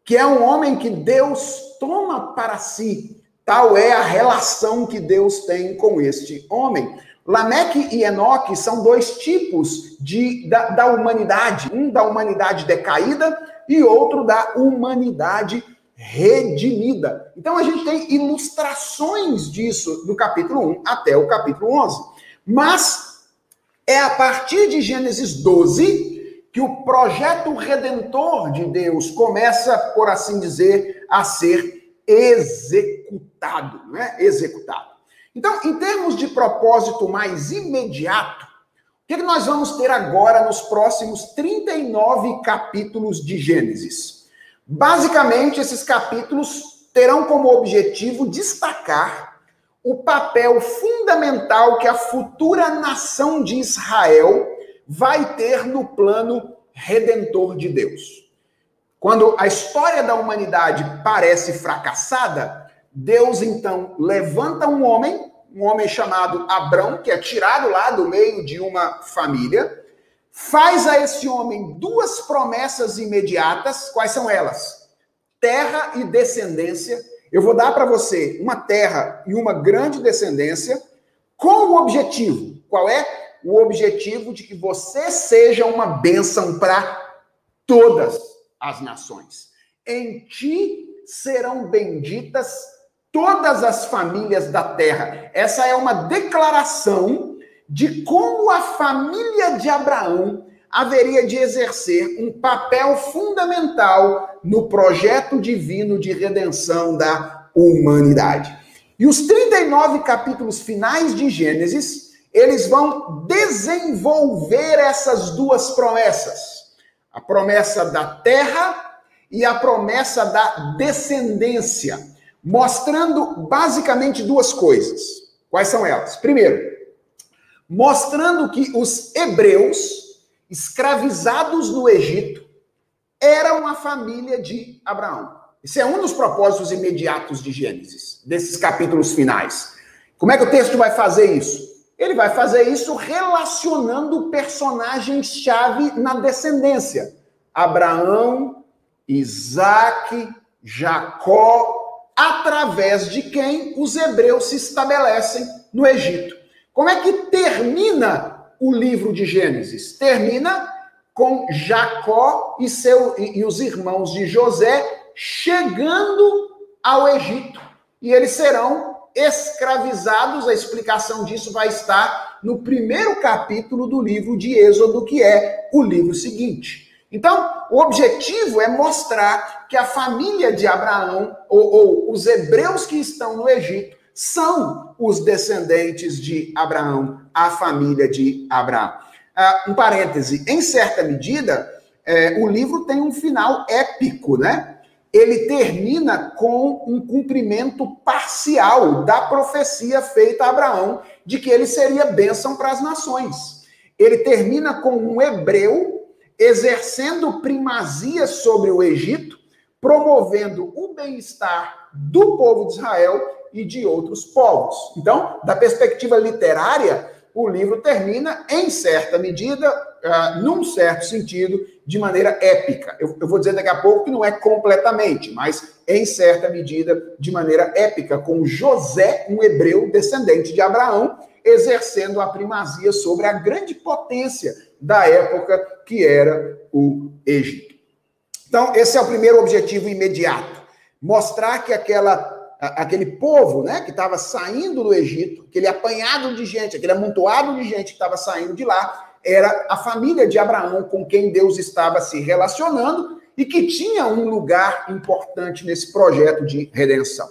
que é um homem que Deus toma para si. Tal é a relação que Deus tem com este homem. Lameque e Enoque são dois tipos de, da, da humanidade, um da humanidade decaída e outro da humanidade redimida. Então a gente tem ilustrações disso do capítulo 1 até o capítulo 11. Mas é a partir de Gênesis 12 que o projeto redentor de Deus começa, por assim dizer, a ser executado, né? Executado. Então, em termos de propósito mais imediato, o que, é que nós vamos ter agora nos próximos 39 capítulos de Gênesis? Basicamente, esses capítulos terão como objetivo destacar o papel fundamental que a futura nação de Israel vai ter no plano redentor de Deus. Quando a história da humanidade parece fracassada, Deus então levanta um homem, um homem chamado Abrão, que é tirado lá do meio de uma família, faz a esse homem duas promessas imediatas. Quais são elas? Terra e descendência. Eu vou dar para você uma terra e uma grande descendência, com o objetivo. Qual é? O objetivo de que você seja uma bênção para todas as nações. Em ti serão benditas todas as famílias da terra. Essa é uma declaração de como a família de Abraão haveria de exercer um papel fundamental no projeto divino de redenção da humanidade. E os 39 capítulos finais de Gênesis, eles vão desenvolver essas duas promessas. A promessa da terra e a promessa da descendência, mostrando basicamente duas coisas. Quais são elas? Primeiro, mostrando que os hebreus escravizados no Egito eram a família de Abraão. Esse é um dos propósitos imediatos de Gênesis, desses capítulos finais. Como é que o texto vai fazer isso? Ele vai fazer isso relacionando personagens-chave na descendência: Abraão, Isaac, Jacó, através de quem os hebreus se estabelecem no Egito. Como é que termina o livro de Gênesis? Termina com Jacó e, seu, e, e os irmãos de José chegando ao Egito. E eles serão escravizados. A explicação disso vai estar no primeiro capítulo do livro de Êxodo, que é o livro seguinte. Então, o objetivo é mostrar que a família de Abraão, ou, ou os hebreus que estão no Egito, são os descendentes de Abraão, a família de Abraão. Ah, um parêntese, em certa medida, é, o livro tem um final épico, né? ele termina com um cumprimento parcial da profecia feita a Abraão de que ele seria bênção para as nações. Ele termina com um hebreu exercendo primazia sobre o Egito, promovendo o bem-estar do povo de Israel e de outros povos. Então, da perspectiva literária, o livro termina, em certa medida, uh, num certo sentido, de maneira épica. Eu, eu, vou dizer daqui a pouco que não é completamente, mas em certa medida, de maneira épica, com José, um hebreu descendente de Abraão, exercendo a primazia sobre a grande potência da época que era o Egito. Então, esse é o primeiro objetivo imediato: mostrar que aquela aquele povo, né, que estava saindo do Egito, aquele apanhado de gente, aquele amontoado de gente que estava saindo de lá, era a família de Abraão com quem Deus estava se relacionando e que tinha um lugar importante nesse projeto de redenção.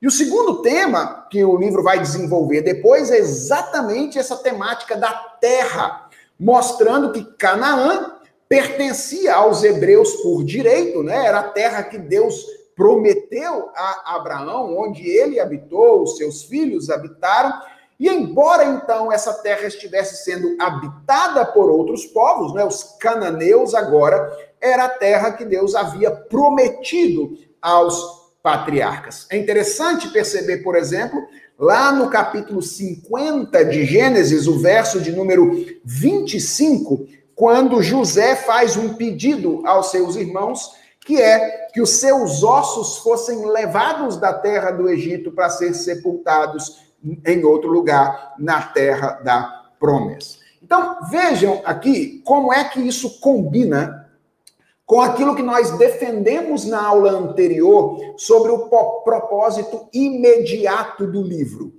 E o segundo tema que o livro vai desenvolver depois é exatamente essa temática da terra, mostrando que Canaã pertencia aos hebreus por direito, né? Era a terra que Deus prometeu a Abraão, onde ele habitou, os seus filhos habitaram, e embora então essa terra estivesse sendo habitada por outros povos, né, os cananeus agora, era a terra que Deus havia prometido aos patriarcas. É interessante perceber, por exemplo, lá no capítulo 50 de Gênesis, o verso de número 25, quando José faz um pedido aos seus irmãos que é que os seus ossos fossem levados da terra do Egito para ser sepultados em outro lugar, na terra da promessa. Então, vejam aqui como é que isso combina com aquilo que nós defendemos na aula anterior sobre o propósito imediato do livro.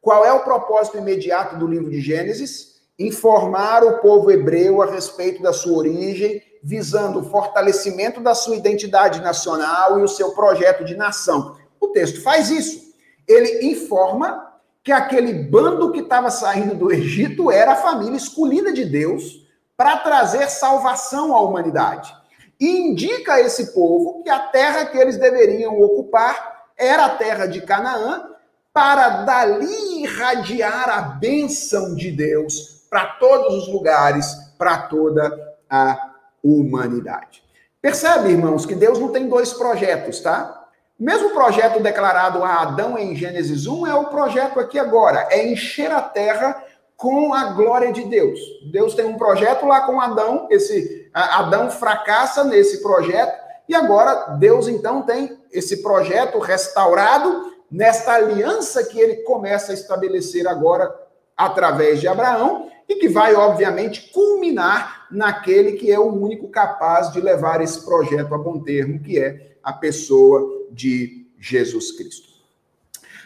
Qual é o propósito imediato do livro de Gênesis? Informar o povo hebreu a respeito da sua origem visando o fortalecimento da sua identidade nacional e o seu projeto de nação. O texto faz isso. Ele informa que aquele bando que estava saindo do Egito era a família escolhida de Deus para trazer salvação à humanidade. E indica a esse povo que a terra que eles deveriam ocupar era a terra de Canaã, para dali irradiar a bênção de Deus para todos os lugares, para toda a humanidade. Percebe, irmãos, que Deus não tem dois projetos, tá? O mesmo projeto declarado a Adão em Gênesis 1 é o projeto aqui agora, é encher a terra com a glória de Deus. Deus tem um projeto lá com Adão, esse Adão fracassa nesse projeto e agora Deus então tem esse projeto restaurado nesta aliança que ele começa a estabelecer agora através de Abraão e que vai, obviamente, culminar naquele que é o único capaz de levar esse projeto a bom termo, que é a pessoa de Jesus Cristo.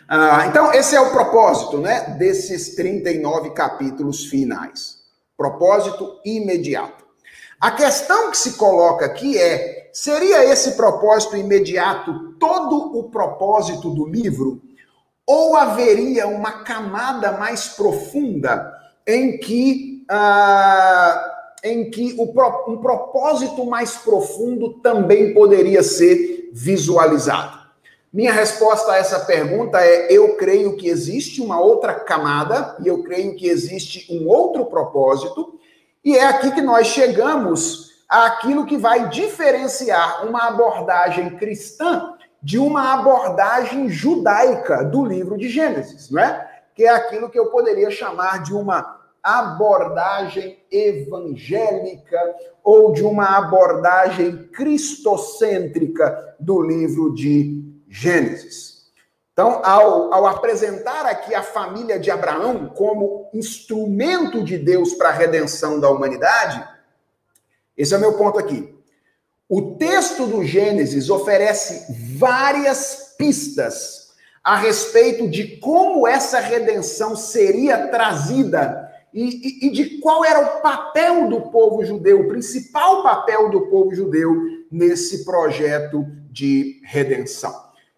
Ah, então, esse é o propósito né, desses 39 capítulos finais. Propósito imediato. A questão que se coloca aqui é: seria esse propósito imediato todo o propósito do livro? ou haveria uma camada mais profunda em que, ah, em que o, um propósito mais profundo também poderia ser visualizado? Minha resposta a essa pergunta é: eu creio que existe uma outra camada e eu creio que existe um outro propósito, e é aqui que nós chegamos àquilo que vai diferenciar uma abordagem cristã de uma abordagem judaica do livro de Gênesis, não é? Que é aquilo que eu poderia chamar de uma abordagem evangélica ou de uma abordagem cristocêntrica do livro de Gênesis. Então, ao, ao apresentar aqui a família de Abraão como instrumento de Deus para a redenção da humanidade, esse é o meu ponto aqui. O texto do Gênesis oferece várias pistas a respeito de como essa redenção seria trazida e, e, e, de qual era o papel do povo judeu, o principal papel do povo judeu nesse projeto de redenção.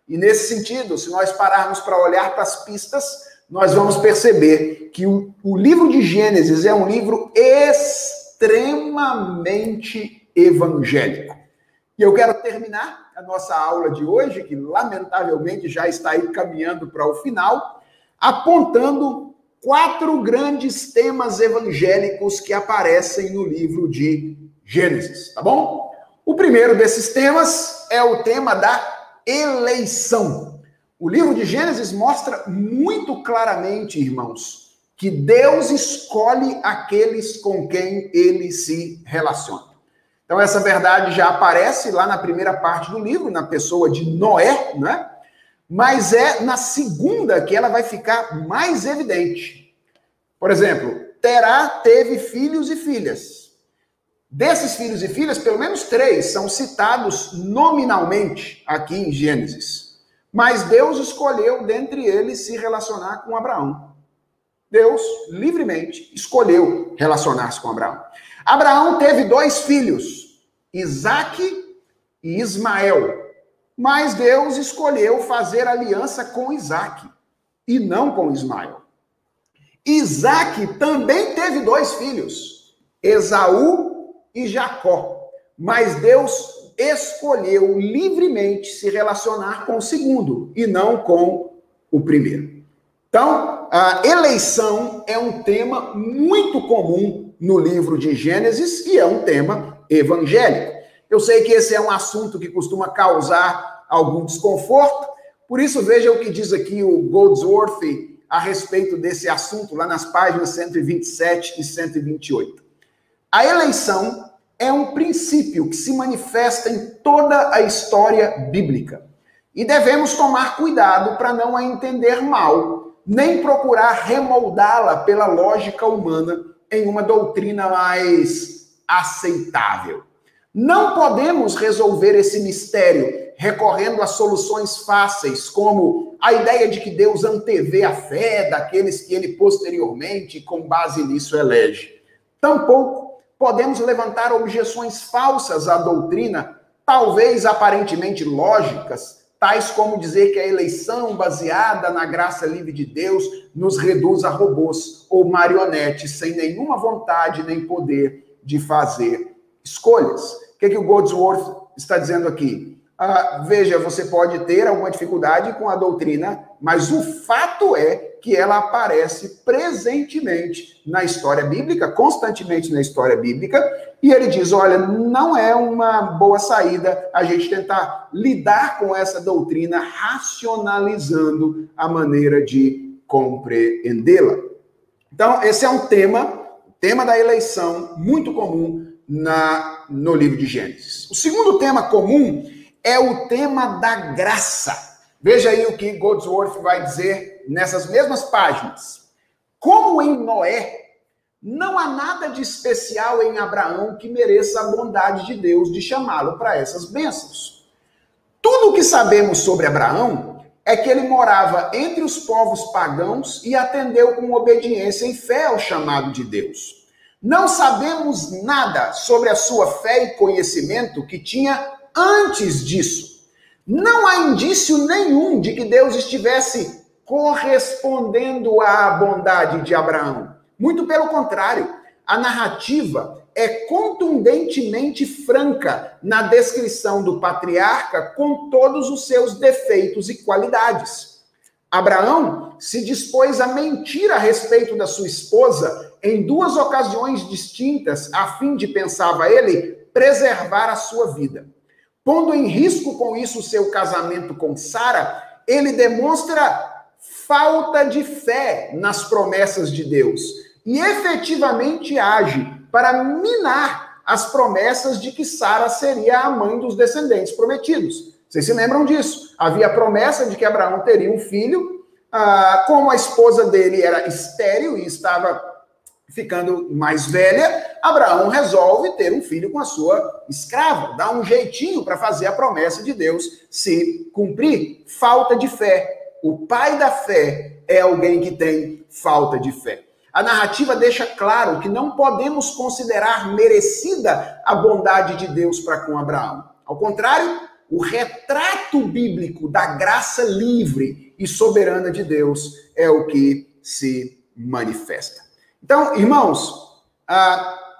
E nesse sentido, se nós pararmos para olhar para as pistas, nós vamos perceber que o, o livro de Gênesis é um livro extremamente evangélico. E eu quero terminar a nossa aula de hoje, que lamentavelmente já está aí caminhando para o final, apontando quatro grandes temas evangélicos que aparecem no livro de Gênesis, tá bom? O primeiro desses temas é o tema da eleição. O livro de Gênesis mostra muito claramente, irmãos, que Deus escolhe aqueles com quem ele se relaciona. Então, essa verdade já aparece lá na primeira parte do livro, na pessoa de Noé, né? Mas é na segunda que ela vai ficar mais evidente. Por exemplo, Terá teve filhos e filhas. Desses filhos e filhas, pelo menos três são citados nominalmente aqui em Gênesis. Mas Deus escolheu dentre eles se relacionar com Abraão. Deus livremente escolheu relacionar-se com Abraão. Abraão teve dois filhos, Isaac e Ismael. Mas Deus escolheu fazer aliança com Isaac e não com Ismael. Isaac também teve dois filhos, Esaú e Jacó. Mas Deus escolheu livremente se relacionar com o segundo e não com o primeiro. Então, a eleição é um tema muito comum no livro de Gênesis e é um tema evangélico. Eu sei que esse é um assunto que costuma causar algum desconforto, por isso veja o que diz aqui o Goldsworth a respeito desse assunto, lá nas páginas 127 e 128. A eleição é um princípio que se manifesta em toda a história bíblica. E devemos tomar cuidado para não a entender mal, nem procurar remoldá-la pela lógica humana em uma doutrina mais aceitável. Não podemos resolver esse mistério recorrendo a soluções fáceis, como a ideia de que Deus antevê a fé daqueles que ele posteriormente, com base nisso, elege. Tampouco podemos levantar objeções falsas à doutrina, talvez aparentemente lógicas, tais como dizer que a eleição baseada na graça livre de Deus nos reduz a robôs ou marionetes sem nenhuma vontade nem poder de fazer escolhas. O que, que o Goldsworth está dizendo aqui? Ah, veja, você pode ter alguma dificuldade com a doutrina, mas o fato é que ela aparece presentemente na história bíblica, constantemente na história bíblica, e ele diz: olha, não é uma boa saída a gente tentar lidar com essa doutrina racionalizando a maneira de compreendê-la. Então, esse é um tema, tema da eleição, muito comum na, no livro de Gênesis. O segundo tema comum é o tema da graça. Veja aí o que Goldsworth vai dizer nessas mesmas páginas. Como em Noé, não há nada de especial em Abraão que mereça a bondade de Deus de chamá-lo para essas bênçãos. Tudo o que sabemos sobre Abraão é que ele morava entre os povos pagãos e atendeu com obediência e fé ao chamado de Deus. Não sabemos nada sobre a sua fé e conhecimento que tinha antes disso. Não há indício nenhum de que Deus estivesse correspondendo à bondade de Abraão. Muito pelo contrário, a narrativa é contundentemente franca na descrição do patriarca com todos os seus defeitos e qualidades. Abraão se dispôs a mentir a respeito da sua esposa em duas ocasiões distintas, a fim de, pensava ele, preservar a sua vida. Pondo em risco com isso o seu casamento com Sara, ele demonstra falta de fé nas promessas de Deus e efetivamente age para minar as promessas de que Sara seria a mãe dos descendentes prometidos. Vocês se lembram disso? Havia a promessa de que Abraão teria um filho, ah, como a esposa dele era estéril e estava ficando mais velha, Abraão resolve ter um filho com a sua escrava, dá um jeitinho para fazer a promessa de Deus se cumprir. Falta de fé. O pai da fé é alguém que tem falta de fé. A narrativa deixa claro que não podemos considerar merecida a bondade de Deus para com Abraão. Ao contrário, o retrato bíblico da graça livre e soberana de Deus é o que se manifesta. Então, irmãos,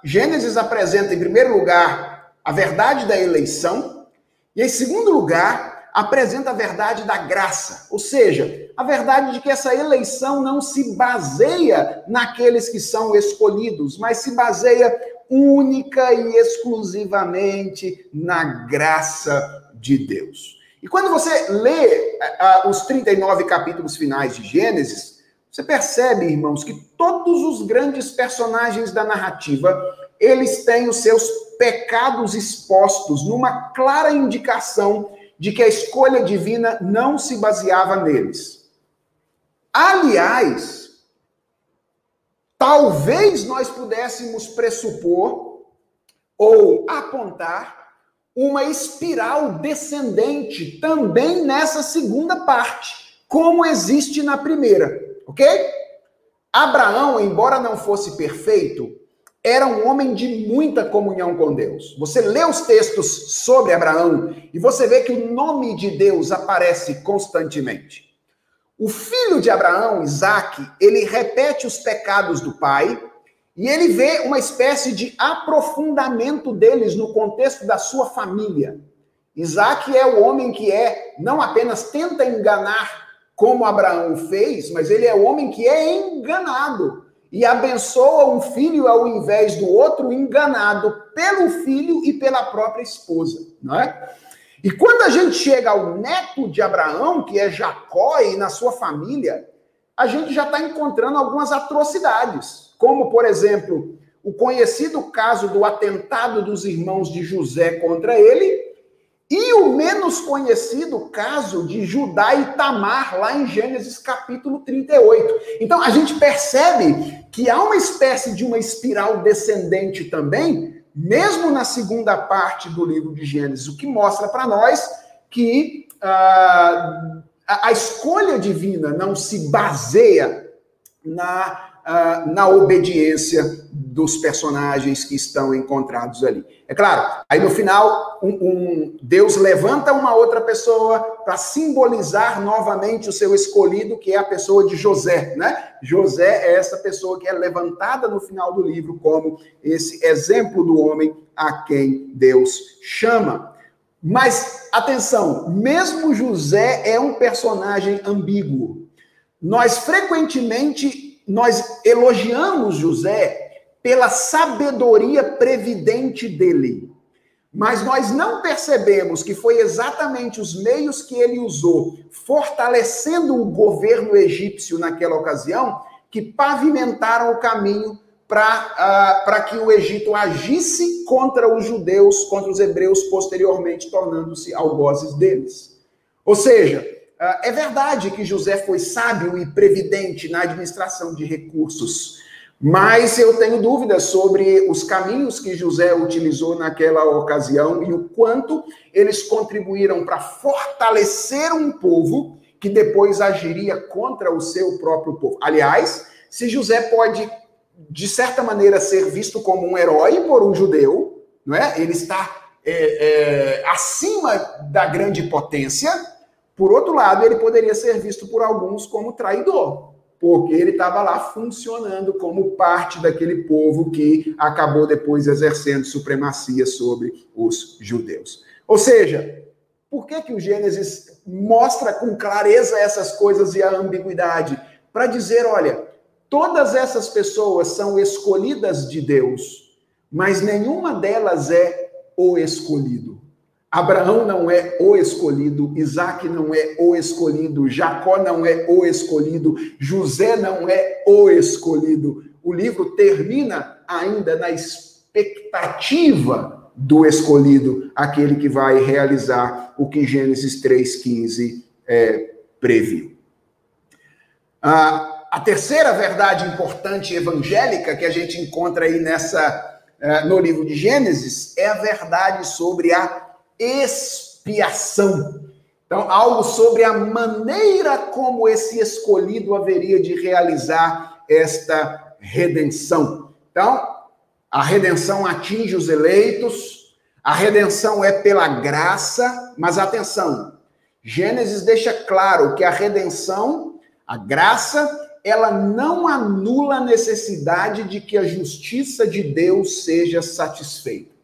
Gênesis apresenta, em primeiro lugar, a verdade da eleição, e em segundo lugar, apresenta a verdade da graça, ou seja, a verdade de que essa eleição não se baseia naqueles que são escolhidos, mas se baseia única e exclusivamente na graça de Deus. E quando você lê uh, os 39 capítulos finais de Gênesis, você percebe, irmãos, que todos os grandes personagens da narrativa, eles têm os seus pecados expostos numa clara indicação de que a escolha divina não se baseava neles. Aliás, talvez nós pudéssemos pressupor ou apontar uma espiral descendente também nessa segunda parte, como existe na primeira, ok? Abraão, embora não fosse perfeito, era um homem de muita comunhão com Deus. Você lê os textos sobre Abraão e você vê que o nome de Deus aparece constantemente. O filho de Abraão, Isaac, ele repete os pecados do pai e ele vê uma espécie de aprofundamento deles no contexto da sua família. Isaac é o homem que é, não apenas tenta enganar como Abraão fez, mas ele é homem que é enganado e abençoa um filho ao invés do outro, enganado pelo filho e pela própria esposa, não é? E quando a gente chega ao neto de Abraão, que é Jacó, e na sua família, a gente já está encontrando algumas atrocidades, como, por exemplo, o conhecido caso do atentado dos irmãos de José contra ele, e o menos conhecido caso de Judá e Tamar, lá em Gênesis capítulo 38. Então a gente percebe que há uma espécie de uma espiral descendente também, mesmo na segunda parte do livro de Gênesis, o que mostra para nós que uh, a, escolha divina não se baseia na uh, na obediência dos personagens que estão encontrados ali. É claro, aí no final, um, um Deus levanta uma outra pessoa para simbolizar novamente o seu escolhido, que é a pessoa de José, né? José é essa pessoa que é levantada no final do livro como esse exemplo do homem a quem Deus chama. Mas atenção, mesmo José é um personagem ambíguo. Nós frequentemente nós elogiamos José pela sabedoria previdente dele. Mas nós não percebemos que foi exatamente os meios que ele usou, fortalecendo o governo egípcio naquela ocasião, que pavimentaram o caminho para uh, que o Egito agisse contra os judeus, contra os hebreus, posteriormente tornando-se algozes deles. Ou seja, ah, é verdade que José foi sábio e previdente na administração de recursos, mas eu tenho dúvidas sobre os caminhos que José utilizou naquela ocasião e o quanto eles contribuíram para fortalecer um povo que depois agiria contra o seu próprio povo. Aliás, se José pode, de certa maneira, ser visto como um herói por um judeu, não é? Ele está é, é, acima da grande potência por outro lado, ele poderia ser visto por alguns como traidor, porque ele estava lá funcionando como parte daquele povo que acabou depois exercendo supremacia sobre os judeus. Ou seja, por que, que o Gênesis mostra com clareza essas coisas e a ambiguidade? Para dizer, olha, todas essas pessoas são escolhidas de Deus, mas nenhuma delas é o escolhido. Abraão não é o escolhido, Isaac não é o escolhido, Jacó não é o escolhido, José não é o escolhido. O livro termina ainda na expectativa do escolhido, aquele que vai realizar o que Gênesis 3,15 é, previu. a terceira verdade importante evangélica que a gente encontra aí nessa, é, no livro de Gênesis é a verdade sobre a expiação. Então, algo sobre a maneira como esse escolhido haveria de realizar esta redenção. Então, a redenção atinge os eleitos, a redenção é pela graça, mas atenção, Gênesis deixa claro que a redenção, a graça, ela não anula a necessidade de que a justiça de Deus seja satisfeita.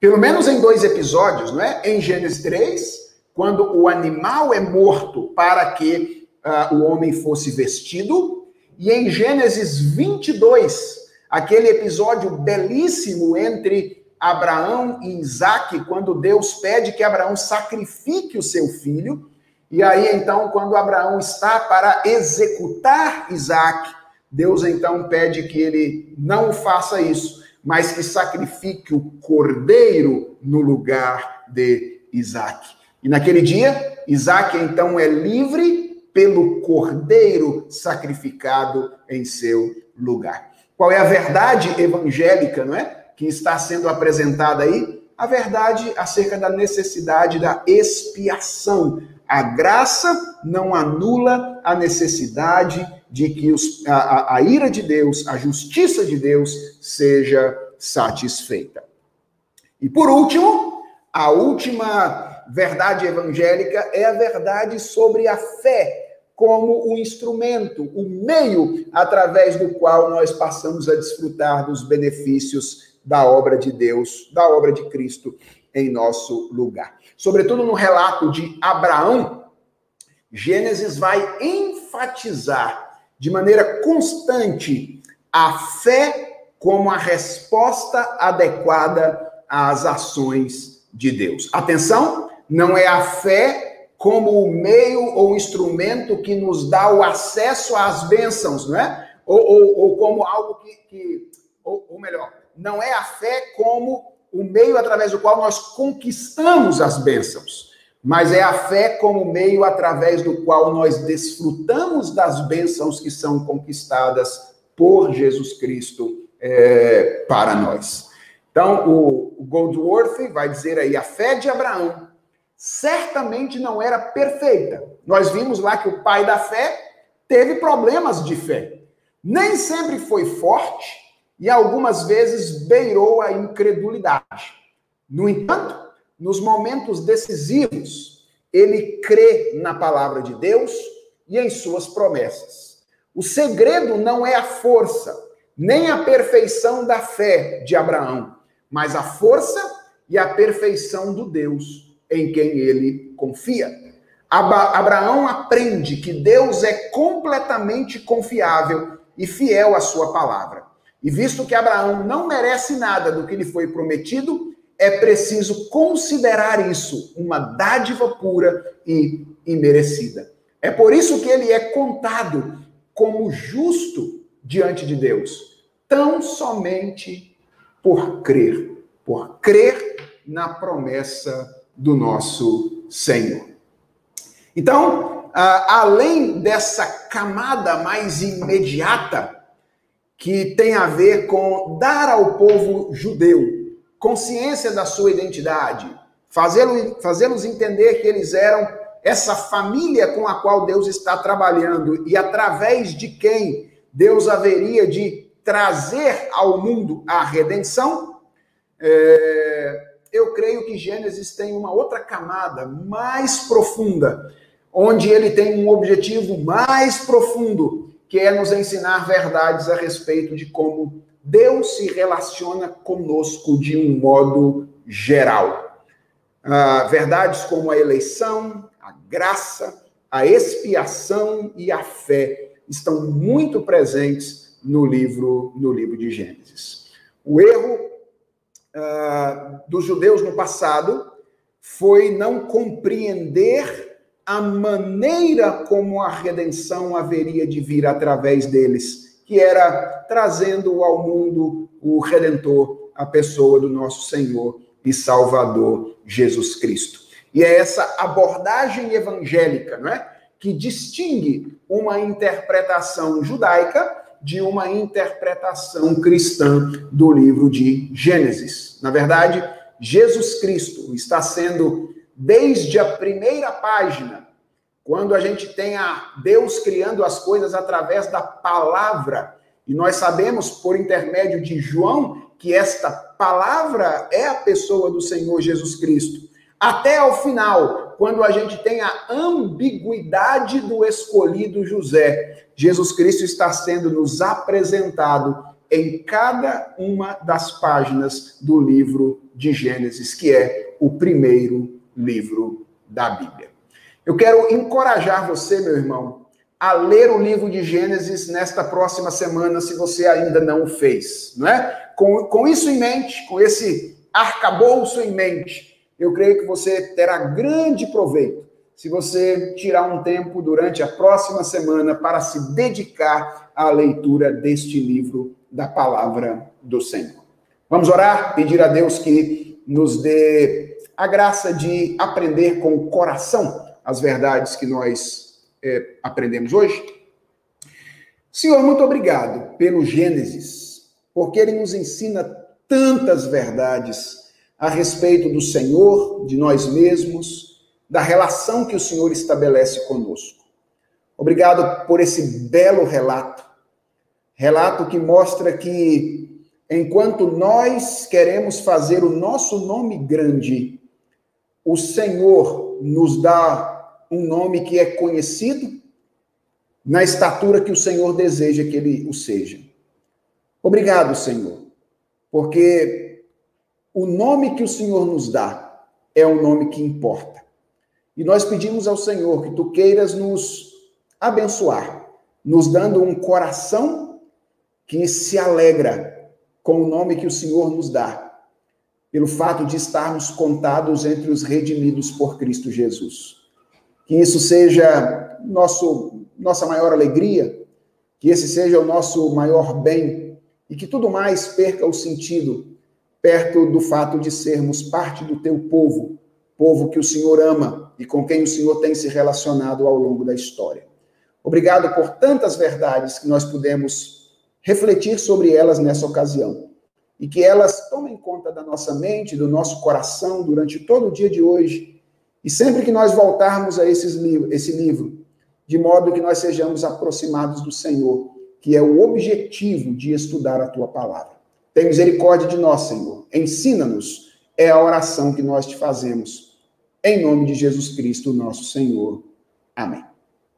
Pelo menos em dois episódios, não é? Em Gênesis 3, quando o animal é morto para que uh, o homem fosse vestido, e em Gênesis 22, aquele episódio belíssimo entre Abraão e Isaac, quando Deus pede que Abraão sacrifique o seu filho, e aí então, quando Abraão está para executar Isaac, Deus então pede que ele não faça isso, mas que sacrifique o cordeiro no lugar de Isaac. E naquele dia, Isaac então é livre pelo cordeiro sacrificado em seu lugar. Qual é a verdade evangélica, não é? Que está sendo apresentada aí? A verdade acerca da necessidade da expiação. A graça não anula a necessidade de que os, a, a ira de Deus, a justiça de Deus seja satisfeita. E por último, a última verdade evangélica é a verdade sobre a fé como o instrumento, o meio através do qual nós passamos a desfrutar dos benefícios da obra de Deus, da obra de Cristo em nosso lugar. Sobretudo no relato de Abraão, Gênesis vai enfatizar de maneira constante a fé como a resposta adequada às ações de Deus. Atenção, não é a fé como o meio ou instrumento que nos dá o acesso às bênçãos, não é? Ou, ou, ou como algo que, que ou, ou melhor, não é a fé como o meio através do qual nós conquistamos as bênçãos mas é a fé como meio através do qual nós desfrutamos das bênçãos que são conquistadas por Jesus Cristo é, para nós. Então, o, Goldworth vai dizer aí: a fé de Abraão certamente não era perfeita. Nós vimos lá que o pai da fé teve problemas de fé. Nem sempre foi forte e algumas vezes beirou a incredulidade. No entanto, nos momentos decisivos, ele crê na palavra de Deus e em suas promessas. O segredo não é a força, nem a perfeição da fé de Abraão, mas a força e a perfeição do Deus em quem ele confia. Abraão aprende que Deus é completamente confiável e fiel à sua palavra. E visto que Abraão não merece nada do que lhe foi prometido, é preciso considerar isso uma dádiva pura e imerecida. É por isso que ele é contado como justo diante de Deus, tão somente por crer, por crer na promessa do nosso Senhor. Então, além dessa camada mais imediata, que tem a ver com dar ao povo judeu consciência da sua identidade, fazê-los fazê entender que eles eram essa família com a qual Deus está trabalhando e através de quem Deus haveria de trazer ao mundo a redenção, é, eu creio que Gênesis tem uma outra camada mais profunda, onde ele tem um objetivo mais profundo, que é nos ensinar verdades a respeito de como Deus se relaciona conosco de um modo geral. Ah, verdades como a eleição, a graça, a expiação e a fé estão muito presentes no livro, no livro de Gênesis. O erro uh, dos judeus no passado foi não compreender a maneira como a redenção haveria de vir através deles, que era trazendo ao mundo o Redentor, a pessoa do nosso Senhor e Salvador Jesus Cristo. E é essa abordagem evangélica, não é? Que distingue uma interpretação judaica de uma interpretação cristã do livro de Gênesis. Na verdade, Jesus Cristo está sendo, desde a primeira página, quando a gente tem a Deus criando as coisas através da palavra, e nós sabemos por intermédio de João que esta palavra é a pessoa do Senhor Jesus Cristo. Até ao final, quando a gente tem a ambiguidade do escolhido José, Jesus Cristo está sendo nos apresentado em cada uma das páginas do livro de Gênesis, que é o primeiro livro da Bíblia. Eu quero encorajar você, meu irmão, a ler o livro de Gênesis nesta próxima semana, se você ainda não o fez, não é? Com, com isso em mente, com esse arcabouço em mente, eu creio que você terá grande proveito se você tirar um tempo durante a próxima semana para se dedicar à leitura deste livro da palavra do Senhor. Vamos orar, pedir a Deus que nos dê a graça de aprender com o coração as verdades que nós é, aprendemos hoje. Senhor, muito obrigado pelo Gênesis, porque ele nos ensina tantas verdades a respeito do Senhor, de nós mesmos, da relação que o Senhor estabelece conosco. Obrigado por esse belo relato. Relato que mostra que, enquanto nós queremos fazer o nosso nome grande, o Senhor nos dá um nome que é conhecido na estatura que o Senhor deseja que ele o seja. Obrigado, Senhor, porque o nome que o Senhor nos dá é o nome que importa. E nós pedimos ao Senhor que tu queiras nos abençoar, nos dando um coração que se alegra com o nome que o Senhor nos dá, pelo fato de estarmos contados entre os redimidos por Cristo Jesus. Que isso seja nosso, nossa maior alegria, que esse seja o nosso maior bem e que tudo mais perca o sentido perto do fato de sermos parte do teu povo, povo que o Senhor ama e com quem o Senhor tem se relacionado ao longo da história. Obrigado por tantas verdades que nós pudemos refletir sobre elas nessa ocasião e que elas tomem conta da nossa mente, do nosso coração durante todo o dia de hoje e sempre que nós voltarmos a esses livros, esse livro, de modo que nós sejamos aproximados do Senhor, que é o objetivo de estudar a tua palavra. Tem misericórdia de nós, Senhor. Ensina-nos. É a oração que nós te fazemos. Em nome de Jesus Cristo, nosso Senhor. Amém.